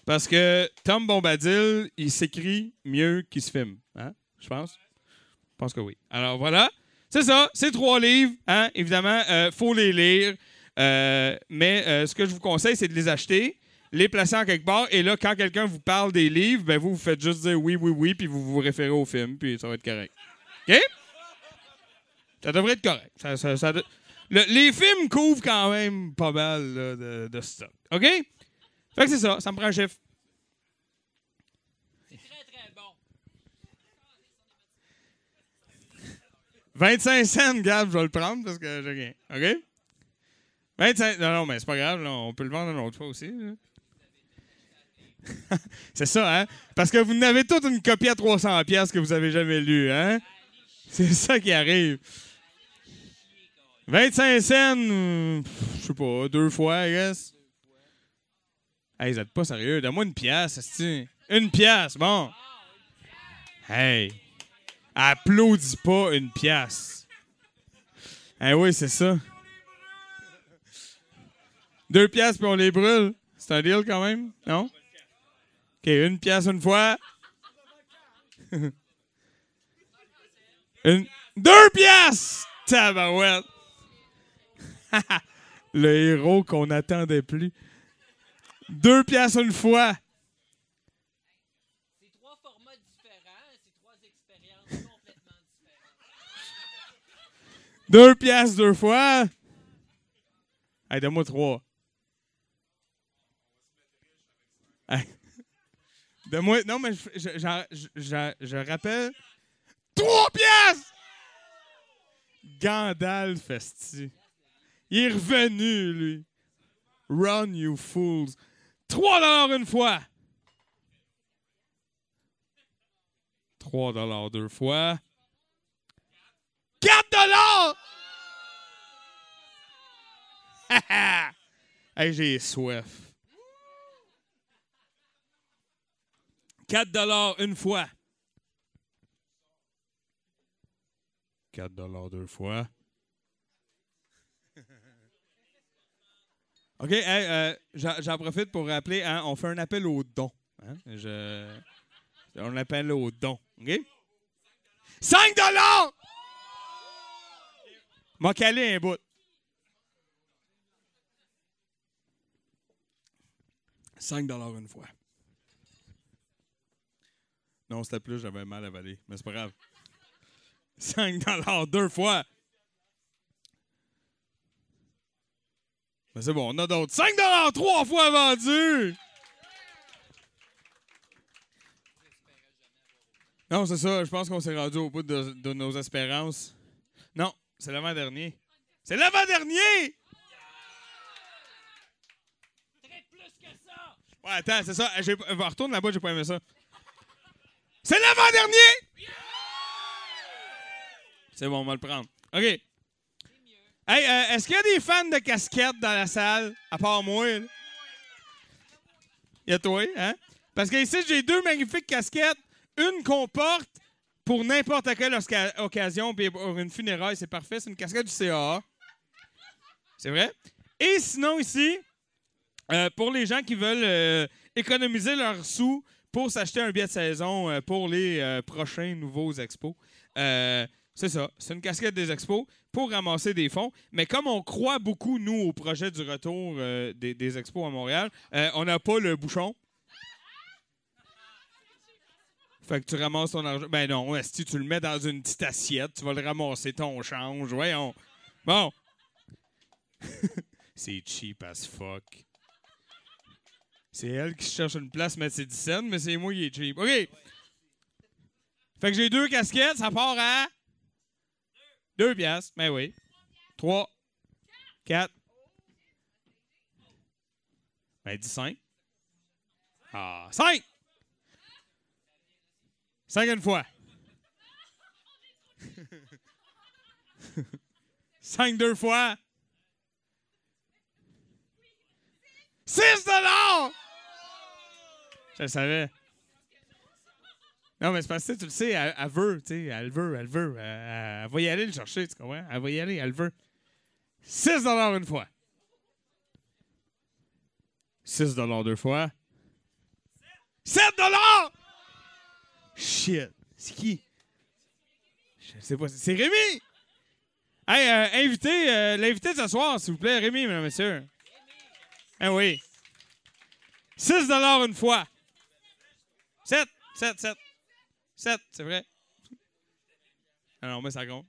Parce que Tom Bombadil, il s'écrit mieux qu'il se filme. Hein? Je pense. pense que oui. Alors voilà. C'est ça, c'est trois livres. Hein? Évidemment, il faut les lire. Euh, mais euh, ce que je vous conseille, c'est de les acheter, les placer en quelque part. Et là, quand quelqu'un vous parle des livres, ben vous, vous faites juste dire oui, oui, oui, puis vous vous référez au film, puis ça va être correct. OK? Ça devrait être correct. Les films couvrent quand même pas mal de, de stock. OK? Fait que c'est ça, ça me prend un chiffre. C'est très, très bon. 25 cents, Gab, je vais le prendre parce que j'ai rien. OK? 25. Non, non, mais c'est pas grave, là, on peut le vendre une autre fois aussi. c'est ça, hein? Parce que vous n'avez toute une copie à 300 pièces que vous avez jamais lue, hein? C'est ça qui arrive. 25 cents, pff, je sais pas, deux fois, I guess. Hey, vous êtes pas sérieux? Donne-moi une pièce, esti. Une pièce, bon. Hey. Applaudis pas une pièce. Eh oui, c'est ça. Deux pièces puis on les brûle. C'est un deal quand même, non? OK, une pièce une fois. une... Deux pièces! Tabarouette! Le héros qu'on n'attendait plus. Deux pièces une fois. C'est trois formats différents, c'est trois expériences complètement différentes. Deux pièces deux fois. Hey, donne-moi trois. Hey. Donne-moi. Non, mais je, je, je- je rappelle. Trois pièces! Gandalf, esti. Il est revenu, lui. Run, you fools. Trois dollars une fois. Trois dollars deux fois. 4 dollars! hey, j'ai soif. 4 dollars une fois. 4 dollars deux fois. OK, hey, euh, j'en profite pour rappeler, hein, on fait un appel aux dons. hein. Je, on appelle aux dons. OK? 5 dollars! M'a calé un bout. 5 dollars une fois. Non, c'était plus, j'avais mal avalé. Mais c'est pas grave. 5 dollars deux fois. Mais c'est bon, on a d'autres. 5 dollars trois fois vendu! Non, c'est ça. Je pense qu'on s'est rendu au bout de, de nos espérances. Non, c'est l'avant-dernier. C'est l'avant-dernier! Ouais, attends, c'est ça. J'ai- Retourne là-bas, j'ai pas aimé ça. C'est l'avant-dernier! C'est bon, on va le prendre. OK. Hey, euh, est-ce qu'il y a des fans de casquettes dans la salle, à part moi? Il y a toi, hein? Parce que ici, j'ai deux magnifiques casquettes. Une qu'on porte pour n'importe quelle occasion, puis pour une funéraille, c'est parfait. C'est une casquette du CAA. C'est vrai? Et sinon, ici, euh, pour les gens qui veulent euh, économiser leurs sous pour s'acheter un billet de saison pour les prochains nouveaux expos, c'est ça. C'est une casquette des expos pour ramasser des fonds. Mais comme on croit beaucoup, nous, au projet du retour euh, des, des expos à Montréal, euh, on n'a pas le bouchon. Fait que tu ramasses ton argent. Ben non, si tu le mets dans une petite assiette, tu vas le ramasser ton change. Voyons. Bon. C'est cheap as fuck. C'est elle qui cherche une place mettre ses 10 cents, mais c'est moi qui est cheap. OK. Fait que j'ai deux casquettes, ça part à. Deux piastres. Ben oui. Trois. Quatre. Ben, dis cinq. Ah, cinq! Cinq une fois. Cinq deux fois. Six dollars! Je le savais. Non, mais c'est parce que tu le sais, elle, veut, tu sais, elle veut, elle veut. Elle, va y aller le chercher, tu comprends? Elle va y aller, elle veut. 6 dollars une fois. 6 dollars deux fois. 7 dollars! Shit. C'est qui? Je sais pas. C'est Rémi! Hey, euh, invité, euh, l'invité de ce soir, s'il vous plaît, Rémi, mesdames et messieurs. Ah oui. 6 une fois. 7, 7, 7. 7, c'est vrai. Alors, mais ça compte.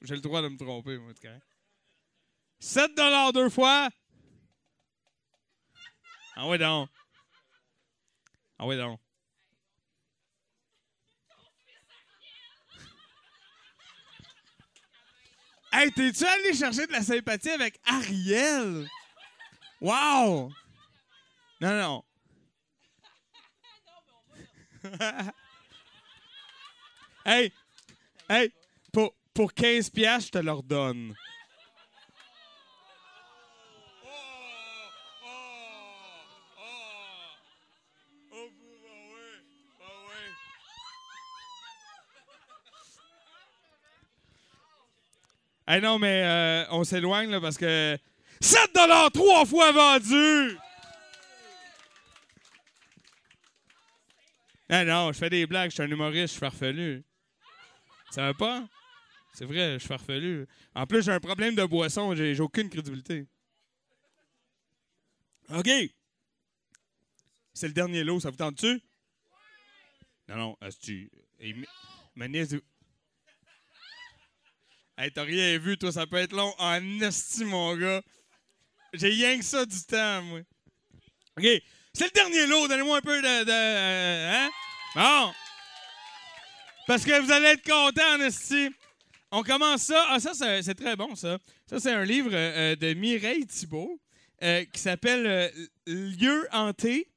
J'ai le droit de me tromper, moi, c'est correct. 7 deux fois. Ah ouais donc. Ah ouais donc. Hey, t'es-tu allé chercher de la sympathie avec Ariel? Wow! Non, non. hey! Hey! Pour, pour 15 piastres, je te leur donne. Hey non, mais euh, on s'éloigne là parce que 7 trois fois vendu! Ah non, je fais des blagues, je suis un humoriste, je suis farfelu. Ça va pas? C'est vrai, je suis farfelu. En plus, j'ai un problème de boisson, j'ai aucune crédibilité. OK. C'est le dernier lot, ça vous tente-tu? Non, non, est-ce Hey, t'as rien vu, toi, ça peut être long en esti, mon gars. J'ai rien que ça du temps, moi. OK. C'est le dernier lot. Donnez-moi un peu de. de euh, hein? Bon. Parce que vous allez être content, en esti. On commence ça. Ah, ça, c'est très bon, ça. Ça, c'est un livre euh, de Mireille Thibault euh, qui s'appelle euh, Lieu hanté,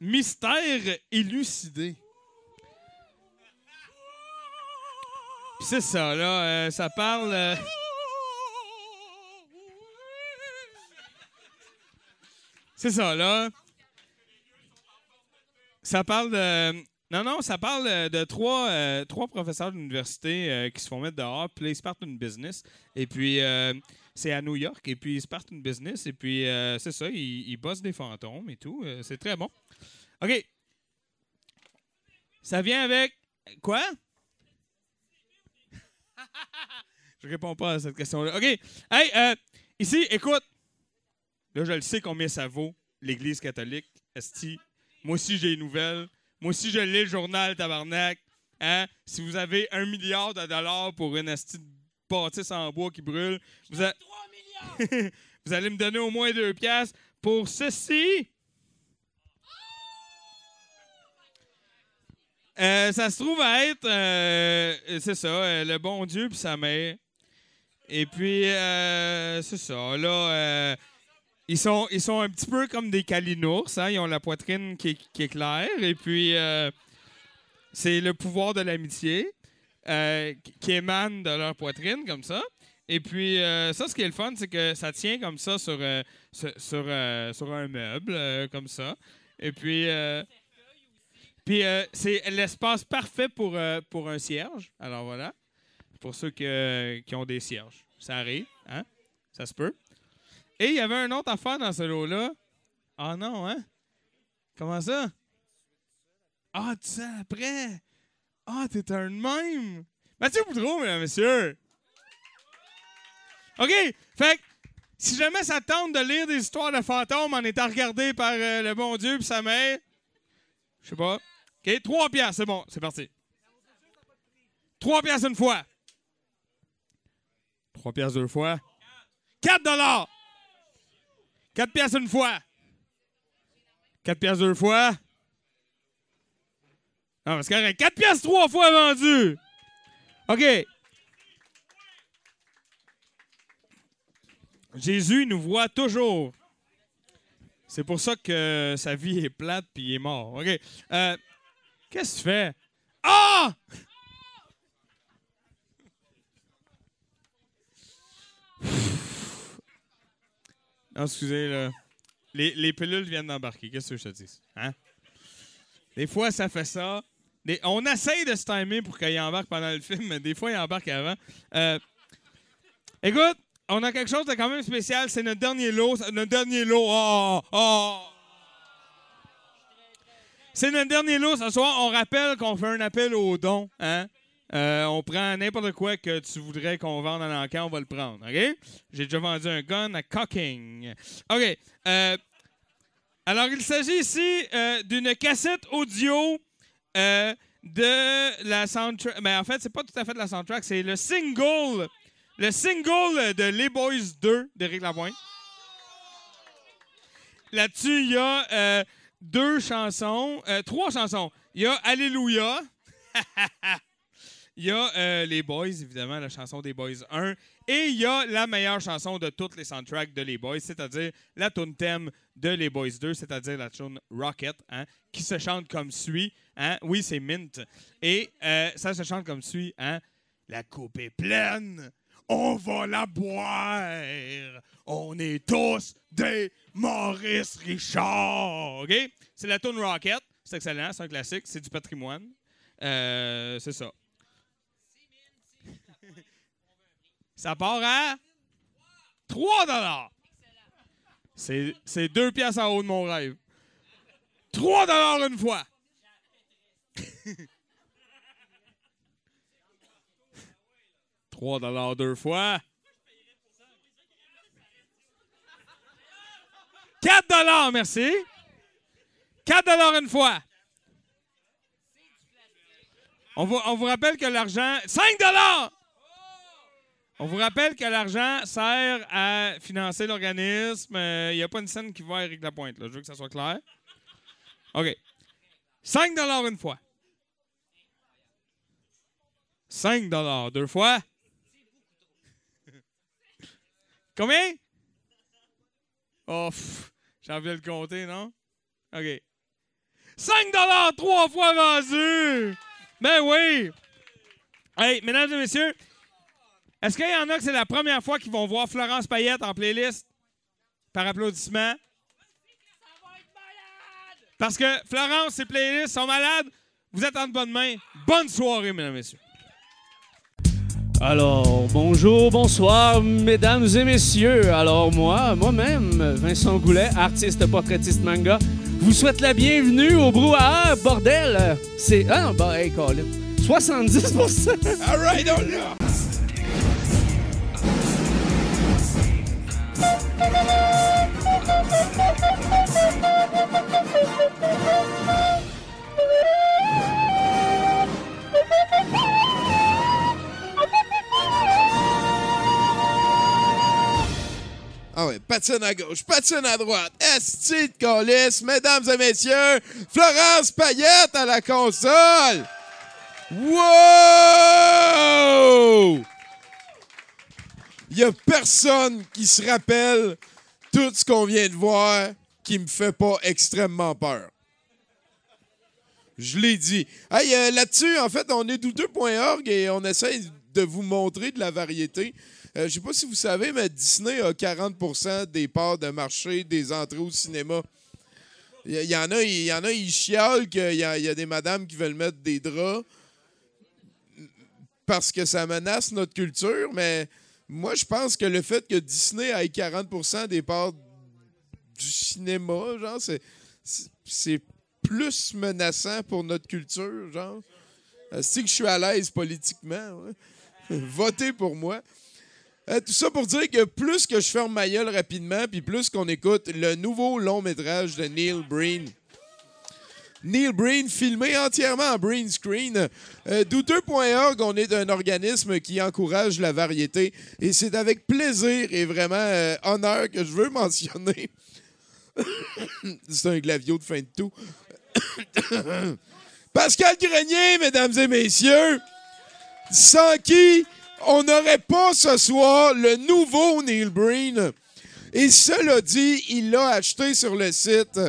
mystère élucidé. C'est ça, là. euh, ça parle. euh, C'est ça, là. Ça parle de. Non, non, ça parle euh, de trois, euh, trois professeurs d'université euh, qui se font mettre dehors, puis là, ils se partent une business. Et puis, euh, c'est à New York, et puis ils se partent une business, et puis c'est ça, ils, ils bossent des fantômes et tout. C'est très bon. OK. Ça vient avec. Quoi? je réponds pas à cette question-là. OK. Hey, ici, écoute. Là, je le sais combien ça vaut, l'Église catholique. Esti. Moi aussi, j'ai les nouvelles. Moi aussi, je lis le journal, tabarnak. Hein? Si vous avez un milliard de dollars pour une esti de bâtisse en bois qui brûle, vous, a- vous allez me donner au moins deux piastres pour ceci. Euh, ça se trouve à être, euh, c'est ça, euh, le bon Dieu puis sa mère. Et puis, euh, c'est ça, là, ils, sont, ils sont un petit peu comme des calinours, hein? ils ont la poitrine qui qui est claire, et puis euh, c'est le pouvoir de l'amitié euh, qui- émane de leur poitrine, comme ça. Et puis, euh, ça, ce qui est le fun, c'est que ça tient comme ça sur, euh, sur, un meuble, comme ça. Et puis, puis c'est l'espace parfait pour, pour un cierge. Alors voilà, pour ceux qui ont des cierges. Ça arrive, hein? Ça se peut. Et il y avait un autre affaire dans ce lot-là. Ah non, hein? Comment ça? Ah, tu sais après? Ah, t'es un même? Mathieu Boudreau, mesdames et messieurs. OK, fait que si jamais ça te tente de lire des histoires de fantômes en étant regardé par euh, le bon Dieu puis sa mère, je sais pas. OK, trois piastres, c'est bon, c'est parti. Trois piastres une fois. Trois piastres deux fois. Quatre dollars. Quatre piastres une fois. Quatre piastres deux fois. Non, c'est correct. Quatre piastres trois fois vendu. OK. Jésus nous voit toujours. C'est pour ça que sa vie est plate puis il est mort. OK. Euh, Qu'est-ce que tu fais? Ah! Non, excusez, là. Les, les pilules viennent d'embarquer. Qu'est-ce que je te dis? Hein? Des fois, ça fait ça. On essaye de se timer pour qu'il embarque pendant le film, mais des fois, il embarque avant. Euh, écoute, on a quelque chose de quand même spécial. C'est notre dernier lot. Notre dernier lot. Oh, oh, oh. C'est notre dernier lot ce soir. On rappelle qu'on fait un appel aux dons. Hein? Euh, on prend n'importe quoi que tu voudrais qu'on vende à l'encan, on va le prendre. OK? J'ai déjà vendu un gun à Cocking. OK. euh, alors, il s'agit ici euh, d'une cassette audio de la soundtrack. Mais en fait, c'est pas tout à fait de la soundtrack, c'est le single. Le single de Les Boys 2 d'Éric Lapointe. Là-dessus, il y a deux chansons, trois chansons. Il y a Alléluia. Il y a euh, Les Boys, évidemment, la chanson des Boys 1. Et il y a la meilleure chanson de toutes les soundtracks de Les Boys, c'est-à-dire la tune thème de Les Boys 2, c'est-à-dire la tune Rocket, hein, qui se chante comme suit. Hein. Oui, c'est Mint. Et euh, ça se chante comme suit. Hein. La coupe est pleine, on va la boire. On est tous des Maurice Richard. OK? C'est la tune Rocket. C'est excellent, c'est un classique, c'est du patrimoine. Euh, c'est ça. Ça part à 3 dollars. C'est deux pièces en haut de mon rêve. 3 dollars une fois. Trois dollars deux fois. 4 dollars, merci. 4 dollars une fois. On vous, on vous rappelle que l'argent... 5 dollars! On vous rappelle que l'argent sert à financer l'organisme. Euh, Il n'y a pas une scène qui va à Éric Lapointe. Là. Je veux que ça soit clair. OK. 5 dollars une fois. 5 dollars deux fois. Combien? Oh, j'ai envie de le compter, non? OK. 5 dollars trois fois vendu! Ben oui! Hey, mesdames et messieurs, est-ce qu'il y en a que c'est la première fois qu'ils vont voir Florence Payette en playlist? Par applaudissement? Parce que Florence, ses playlists sont malades. Vous êtes en de bonne main. Bonne soirée, mesdames et messieurs. Alors, bonjour, bonsoir, mesdames et messieurs. Alors, moi, moi-même, Vincent Goulet, artiste portraitiste manga, vous souhaite la bienvenue au Brouhaha, bordel. C'est. Ah non, bah, hey, Colin. 70 All right, on Ah ouais, patine à gauche, patine à droite. Esti de calice, mesdames et messieurs, Florence Payette à la console. Wow! Il y a personne qui se rappelle tout ce qu'on vient de voir qui me fait pas extrêmement peur. Je l'ai dit. Hey, euh, là-dessus, en fait, on est douteux.org et on essaie de vous montrer de la variété. Euh, je sais pas si vous savez, mais Disney a 40% des parts de marché des entrées au cinéma. Il y, en a, il y en a, ils chialent qu'il y a des madames qui veulent mettre des draps parce que ça menace notre culture, mais moi, je pense que le fait que Disney ait 40% des parts du cinéma, genre, c'est- plus menaçant pour notre culture, genre. C'est que je suis à l'aise politiquement. Votez pour moi. Euh, tout ça pour dire que plus que je ferme ma gueule rapidement, puis plus qu'on écoute le nouveau long métrage de Neil Breen. Neil Breen, filmé entièrement en Breen Screen. Euh, Douteux.org, on est un organisme qui encourage la variété. Et c'est avec plaisir et vraiment euh, honneur que je veux mentionner. c'est un glavio de fin de tout. Pascal Grenier, mesdames et messieurs, sans qui on n'aurait pas ce soir le nouveau Neil Breen. Et cela dit, il l'a acheté sur le site.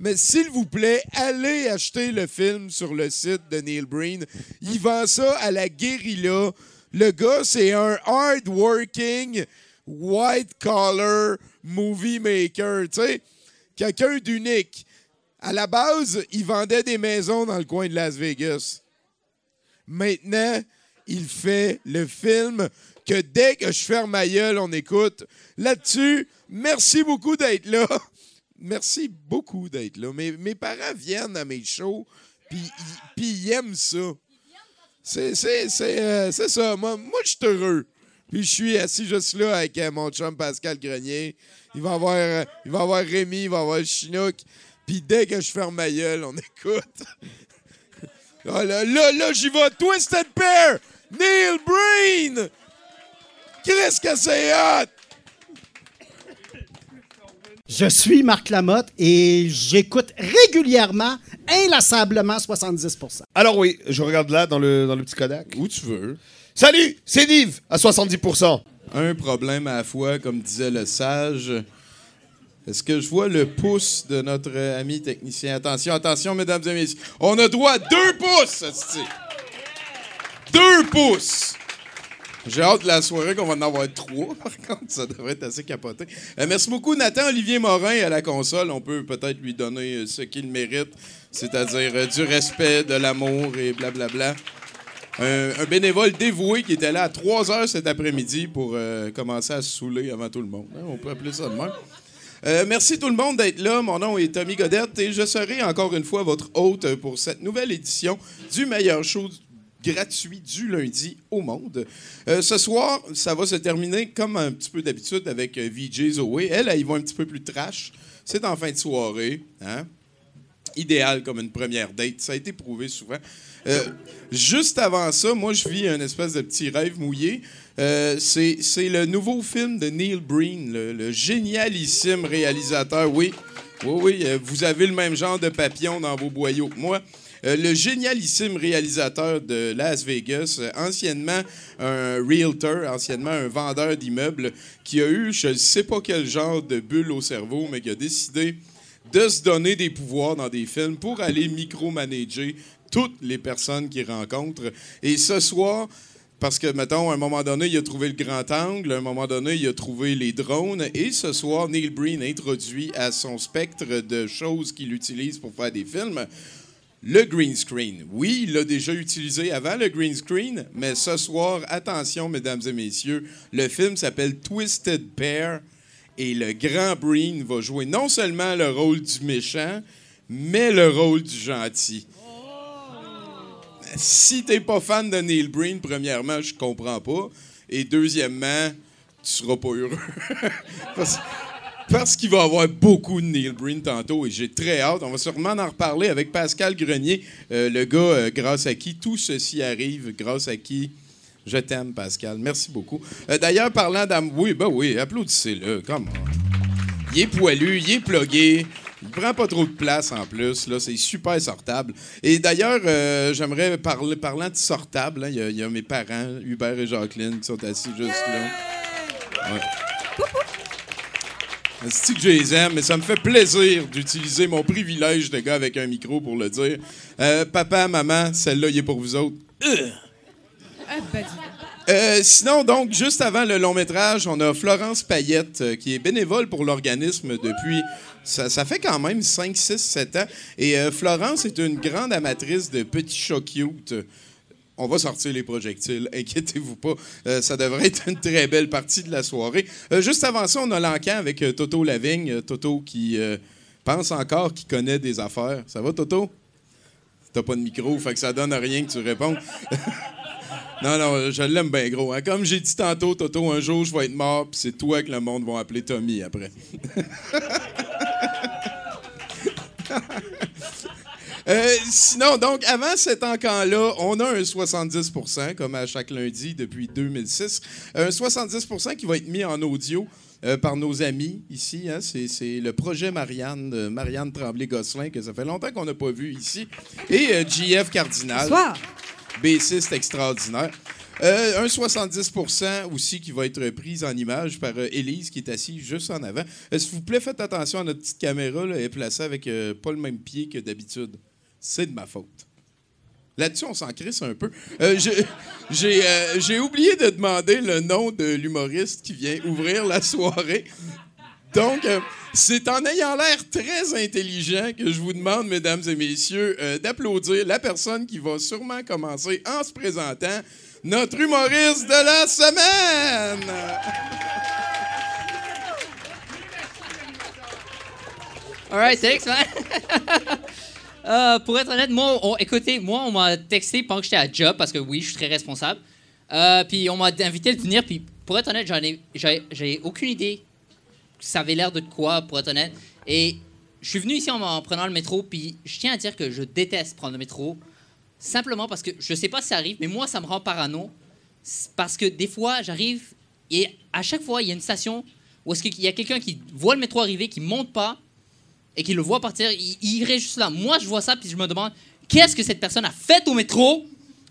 Mais s'il vous plaît, allez acheter le film sur le site de Neil Breen. Il vend ça à la guérilla. Le gars, c'est un hard-working, white-collar movie maker. Tu sais, quelqu'un d'unique. À la base, il vendait des maisons dans le coin de Las Vegas. Maintenant, il fait le film que dès que je ferme ma gueule, on écoute. Là-dessus, merci beaucoup d'être là. Merci beaucoup d'être là. Mes, mes parents viennent à mes shows, puis ils- aiment ça. C'est, euh, ça. Moi, moi je suis heureux. Puis je suis assis juste là avec euh, mon chum Pascal Grenier. Il va avoir, euh, il va avoir Rémi, il va avoir Chinook. Puis dès que je ferme ma gueule, on écoute. Ah, là, là, là, j'y vais. Twisted Pair! Neil Breen! Qu'est-ce que c'est hot! Je suis Marc Lamotte et j'écoute régulièrement, inlassablement 70% Alors oui, je regarde là dans le, dans le petit Kodak. Où tu veux. Salut, c'est Nive à 70%. Un problème à la fois, comme disait le sage. Est-ce que je vois le pouce de notre ami technicien? Attention, attention, mesdames et messieurs. On a droit à deux pouces. Deux pouces! J'ai hâte de la soirée qu'on va en avoir trois, par contre. Ça devrait être assez capoté. Euh, merci beaucoup, Nathan Olivier Morin à la console. On peut peut-être lui donner euh, ce qu'il mérite, c'est-à-dire euh, du respect, de l'amour et blablabla. Un, un bénévole dévoué qui était là à 3 heures cet après-midi pour commencer à se saouler avant tout le monde. Hein, On peut appeler ça de merci tout le monde d'être là. Mon nom est Tommy Godette et je serai encore une fois votre hôte pour cette nouvelle édition du meilleur show gratuit du lundi au monde. Euh, ce soir, ça va se terminer comme un petit peu d'habitude avec euh, VJ Zoé. Elle, elle y va un petit peu plus trash. C'est en fin de soirée. Hein? Idéal comme une première date. Ça a été prouvé souvent. Euh, juste avant ça, moi, je vis un espèce de petit rêve mouillé. C'est le nouveau film de Neil Breen, le, le génialissime réalisateur. Oui, oui, oui, vous avez le même genre de papillon dans vos boyaux que moi. Euh, le génialissime réalisateur de Las Vegas, euh, anciennement un realtor, anciennement un vendeur d'immeubles, qui a eu, je ne sais pas quel genre de bulle au cerveau, mais qui a décidé de se donner des pouvoirs dans des films pour aller micromanager toutes les personnes qu'il rencontre. Et ce soir, parce que, mettons, à un moment donné, il a trouvé le grand angle, à un moment donné, il a trouvé les drones, et ce soir, Neil Breen introduit à son spectre de choses qu'il utilise pour faire des films le green screen. Oui, il l'a déjà utilisé avant le green screen, mais ce soir, attention, mesdames et messieurs, le film s'appelle Twisted Pair, et le grand Breen va jouer non seulement le rôle du méchant, mais le rôle du gentil. Si t'es pas fan de Neil Breen, premièrement, je comprends pas. Et deuxièmement, tu seras pas heureux. parce parce qu'il va y avoir beaucoup de Neil Breen tantôt et j'ai très hâte. On va sûrement en reparler avec Pascal Grenier, euh, le gars euh, grâce à qui tout ceci arrive, grâce à qui je t'aime, Pascal. Merci beaucoup. Euh, D'ailleurs, parlant d'âme, oui, ben oui, applaudissez-le. Come on. Il est poilu, il est plugué. Il prend pas trop de place en plus. Là, c'est super sortable. Et d'ailleurs, euh, j'aimerais parler, parlant de sortable, hein, il y a- il y, a mes parents, Hubert et Jacqueline, qui sont assis juste là. Ouais. C'est que je les aime, mais ça me fait plaisir d'utiliser mon privilège de gars avec un micro pour le dire. Euh, papa, maman, celle-là, il est pour vous autres. Ugh. Ah, ben. Euh, sinon, donc, juste avant le long métrage, on a Florence Payette, euh, qui est bénévole pour l'organisme depuis. Ça, ça fait quand même 5, 6, 7 ans. Et euh, Florence est une grande amatrice de petits chats cute. On va sortir les projectiles, inquiétez-vous pas. Euh, ça devrait être une très belle partie de la soirée. Euh, juste avant ça, on a l'encan avec euh, Toto Lavigne. Toto qui pense encore qu'il connaît des affaires. Ça va, Toto? T'as pas de micro, fait que ça donne rien que tu réponds. Non, non, je l'aime bien gros. hein. Comme j'ai dit tantôt, Toto, un jour, je vais être mort, puis c'est toi que le monde va appeler Tommy après. Euh, sinon, donc, avant cet encan-là, on a un 70% comme à chaque lundi depuis 2006. Un 70 qui va être mis en audio euh, par nos amis ici. hein. C'est, le projet Marianne, de Marianne Tremblay-Gosselin, que ça fait longtemps qu'on n'a pas vu ici. Et euh, JF Cardinal. Bonsoir. bassiste extraordinaire. Euh, un 70% aussi qui va être pris en image par euh, Élise qui est assise juste en avant. Euh, S'il vous plaît, faites attention à notre petite caméra. Là, elle est placée avec euh, pas le même pied que d'habitude. C'est de ma faute. Là-dessus, on s'en crisse un peu. Euh, euh, j'ai oublié de demander le nom de l'humoriste qui vient ouvrir la soirée. Donc, euh, c'est en ayant l'air très intelligent que je vous demande, mesdames et messieurs, d'applaudir la personne qui va sûrement commencer en se présentant, notre humoriste de la semaine. All right, thanks, man. Euh, pour être honnête, moi, on- écoutez, moi, on m'a texté pendant que j'étais à job, parce que oui, je suis très responsable. Euh, puis on m'a invité à venir, puis pour être honnête, j'en ai, j'ai, aucune idée. Ça avait l'air de quoi, pour être honnête. Et je suis venu ici en, en prenant le métro, puis je tiens à dire que je déteste prendre le métro, simplement parce que je sais pas si ça arrive, mais moi, ça me rend parano. Parce que des fois, j'arrive, et à chaque fois, il y a une station où est-ce qu'il y a quelqu'un qui voit le métro arriver, qui monte pas, et qui le voit partir, il, irait juste là. Moi, je vois ça, puis je me demande, qu'est-ce que cette personne a fait au métro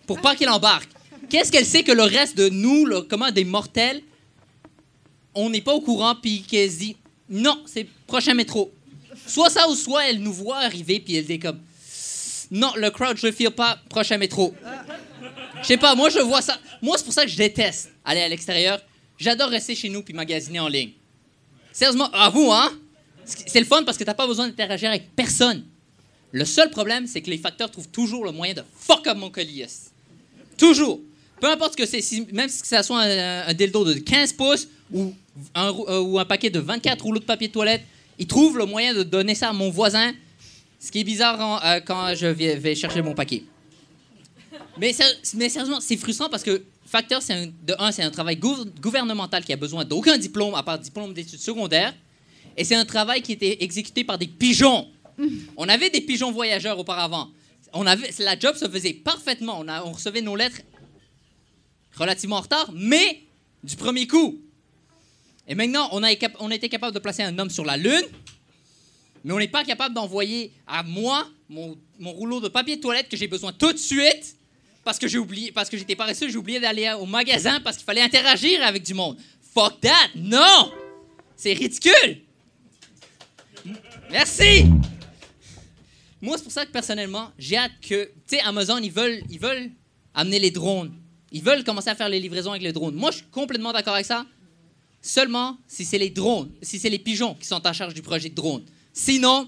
pour pas qu'il embarque? Qu'est-ce qu'elle sait que le reste de nous, le, comment des mortels, on n'est pas au courant, puis qu'elle se dit, non, c'est prochain métro. Soit ça, ou soit elle nous voit arriver, puis elle dit comme, non, le crowd, je le file pas, prochain métro. Je sais pas, moi, je vois ça. Moi, c'est pour ça que je déteste aller à l'extérieur. J'adore rester chez nous puis magasiner en ligne. Sérieusement, à vous, hein? C'est le fun parce que t'as pas besoin d'interagir avec personne. Le seul problème, c'est que les facteurs trouvent toujours le moyen de fuck up mon colis. Toujours. Peu importe ce que c'est, même si ça soit un, un dildo de 15 pouces ou un, rou- euh, ou un paquet de 24 rouleaux de papier de toilette, ils trouvent le moyen de donner ça à mon voisin, ce qui est bizarre euh, quand je vais, chercher mon paquet. Mais, mais sérieusement, c'est frustrant parce que Facteur, c'est un- de un, c'est un travail gou- gouvernemental qui a besoin d'aucun diplôme à part diplôme d'études secondaires. Et c'est un travail qui était exécuté par des pigeons. On avait des pigeons voyageurs auparavant. On avait, la job se faisait parfaitement. On, a- on recevait nos lettres relativement en retard, mais du premier coup. Et maintenant, on a, été cap- on a été capable de placer un homme sur la Lune, mais on n'est pas capable d'envoyer à moi mon, mon rouleau de papier de toilette que j'ai besoin tout de suite parce que j'ai oublié, parce que j'étais paresseux, j'ai oublié d'aller au magasin parce qu'il fallait interagir avec du monde. Fuck that! Non! C'est ridicule! Merci! Moi, c'est pour ça que personnellement, j'ai hâte que. Tu sais, Amazon, ils veulent, ils veulent amener les drones. Ils veulent commencer à faire les livraisons avec les drones. Moi, je suis complètement d'accord avec ça. Seulement si c'est les drones, si c'est les pigeons qui sont en charge du projet de drone. Sinon,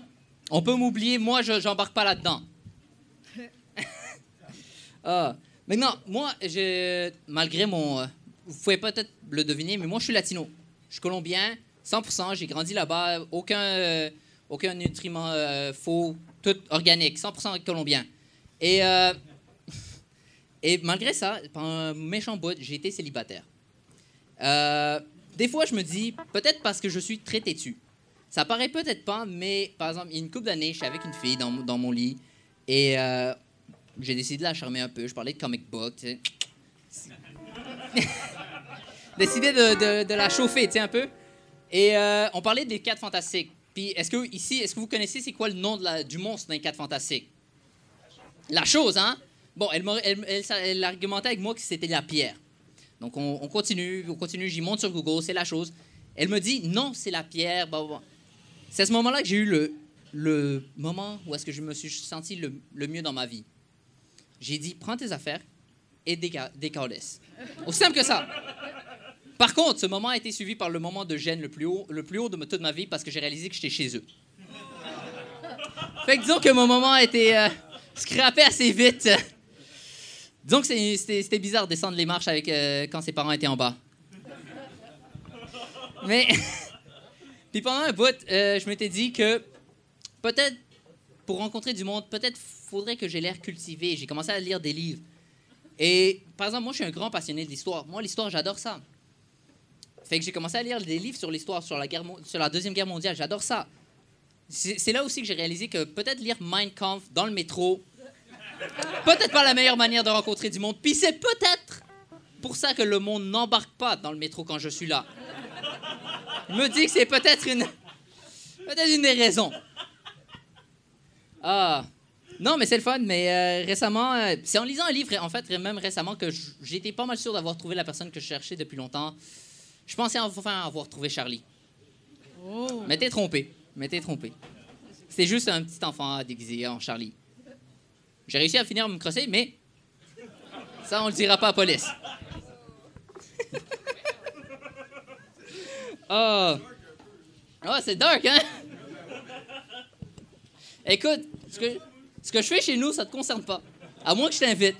on peut m'oublier, moi, je j'embarque pas là-dedans. Ah. Maintenant, moi, malgré mon. euh, Vous pouvez peut-être le deviner, mais moi, je suis latino. Je suis colombien, 100%. J'ai grandi là-bas. Aucun, euh, aucun nutriment euh, faux, tout organique, 100% colombien. Et, euh, et malgré ça, pendant un méchant bout, j'ai été célibataire. Euh, des fois, je me dis, peut-être parce que je suis très têtu. Ça paraît peut-être pas, mais par exemple, il y a une couple d'années, j'étais avec une fille dans, mon- lit et j'ai décidé de la charmer un peu. Je parlais de comic book, décidé de, la chauffer, tu sais, un peu. Et on parlait des 4 fantastiques. Est-ce que ici, est-ce que vous connaissez c'est quoi le nom du monstre dans les 4 fantastiques? La chose, hein? Bon, elle, argumentait avec moi que c'était la pierre. Donc, on, on continue, on continue, j'y monte sur Google, c'est la chose. Elle me dit, non, c'est la pierre. C'est à ce moment-là que j'ai eu le, moment où est-ce que je me suis senti le, le mieux dans ma vie. J'ai dit, prends tes affaires et déca- décalisse. Aussi simple que ça. Par contre, ce moment a été suivi par le moment de gêne le plus haut, le plus haut de toute ma vie parce que j'ai réalisé que j'étais chez eux. Fait que disons que mon moment a été euh, scrappé assez vite. Disons que c'était bizarre de descendre les marches avec, euh, quand ses parents étaient en bas. Mais. Puis pendant un bout, euh, je m'étais dit que peut-être pour rencontrer du monde, peut-être faudrait que j'ai l'air cultivé. J'ai commencé à lire des livres. Et par exemple, moi, je suis un grand passionné de l'histoire. Moi, l'histoire, j'adore ça. Fait que j'ai commencé à lire des livres sur l'histoire, sur la, guerre sur la Deuxième Guerre mondiale. J'adore ça. C'est là aussi que j'ai réalisé que peut-être lire Mein Kampf dans le métro, peut-être pas la meilleure manière de rencontrer du monde. Puis c'est peut-être pour ça que le monde n'embarque pas dans le métro quand je suis là. Je me dis que c'est peut-être une, peut-être une des raisons. Ah. Non, mais c'est le fun. Mais euh, récemment, euh, c'est en lisant un livre, en fait, même récemment, que j'étais pas mal sûr d'avoir trouvé la personne que je cherchais depuis longtemps. Je pensais enfin avoir trouvé Charlie. Mais t'es trompé. Mais t'es trompé. C'est juste un petit enfant déguisé en Charlie. J'ai réussi à finir à me crosser, mais ça, on le dira pas à la police. Ah. Ah, c'est dark, hein? Écoute, ce que, ce que je fais chez nous, ça te concerne pas. À moins que je t'invite.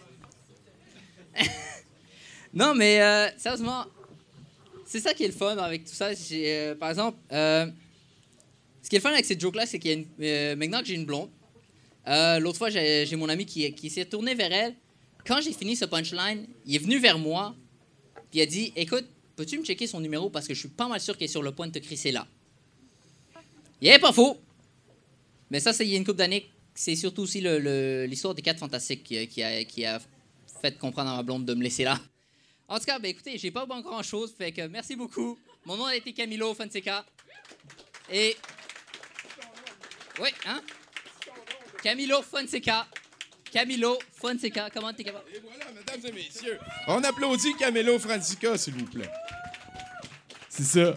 non, mais euh, sérieusement, c'est ça qui est le fun avec tout ça. Euh, par exemple, euh, ce qui est le fun avec cette joke-là, c'est qu'il y a une, euh, maintenant que j'ai une blonde, L'autre fois, j'ai mon ami qui, qui s'est tourné vers elle. Quand j'ai fini ce punchline, il est venu vers moi, puis il a dit Écoute, peux-tu me checker son numéro parce que je suis pas mal sûr qu'il est sur le point de te crisser là? Il est pas faux. Mais ça, c'est il y a une couple d'années. C'est surtout aussi l'histoire des quatre fantastiques qui a fait comprendre à ma blonde de me laisser là. En tout cas, ben, écoutez, j'ai pas grand chose, fait que merci beaucoup. Mon nom a été Camilo Fonseca. Et. Oui, hein? Camilo Fonseca. Camilo Fonseca. Comment t'es capable? Et voilà, mesdames et messieurs, on applaudit Camelo Franzica, s'il vous plaît. C'est ça.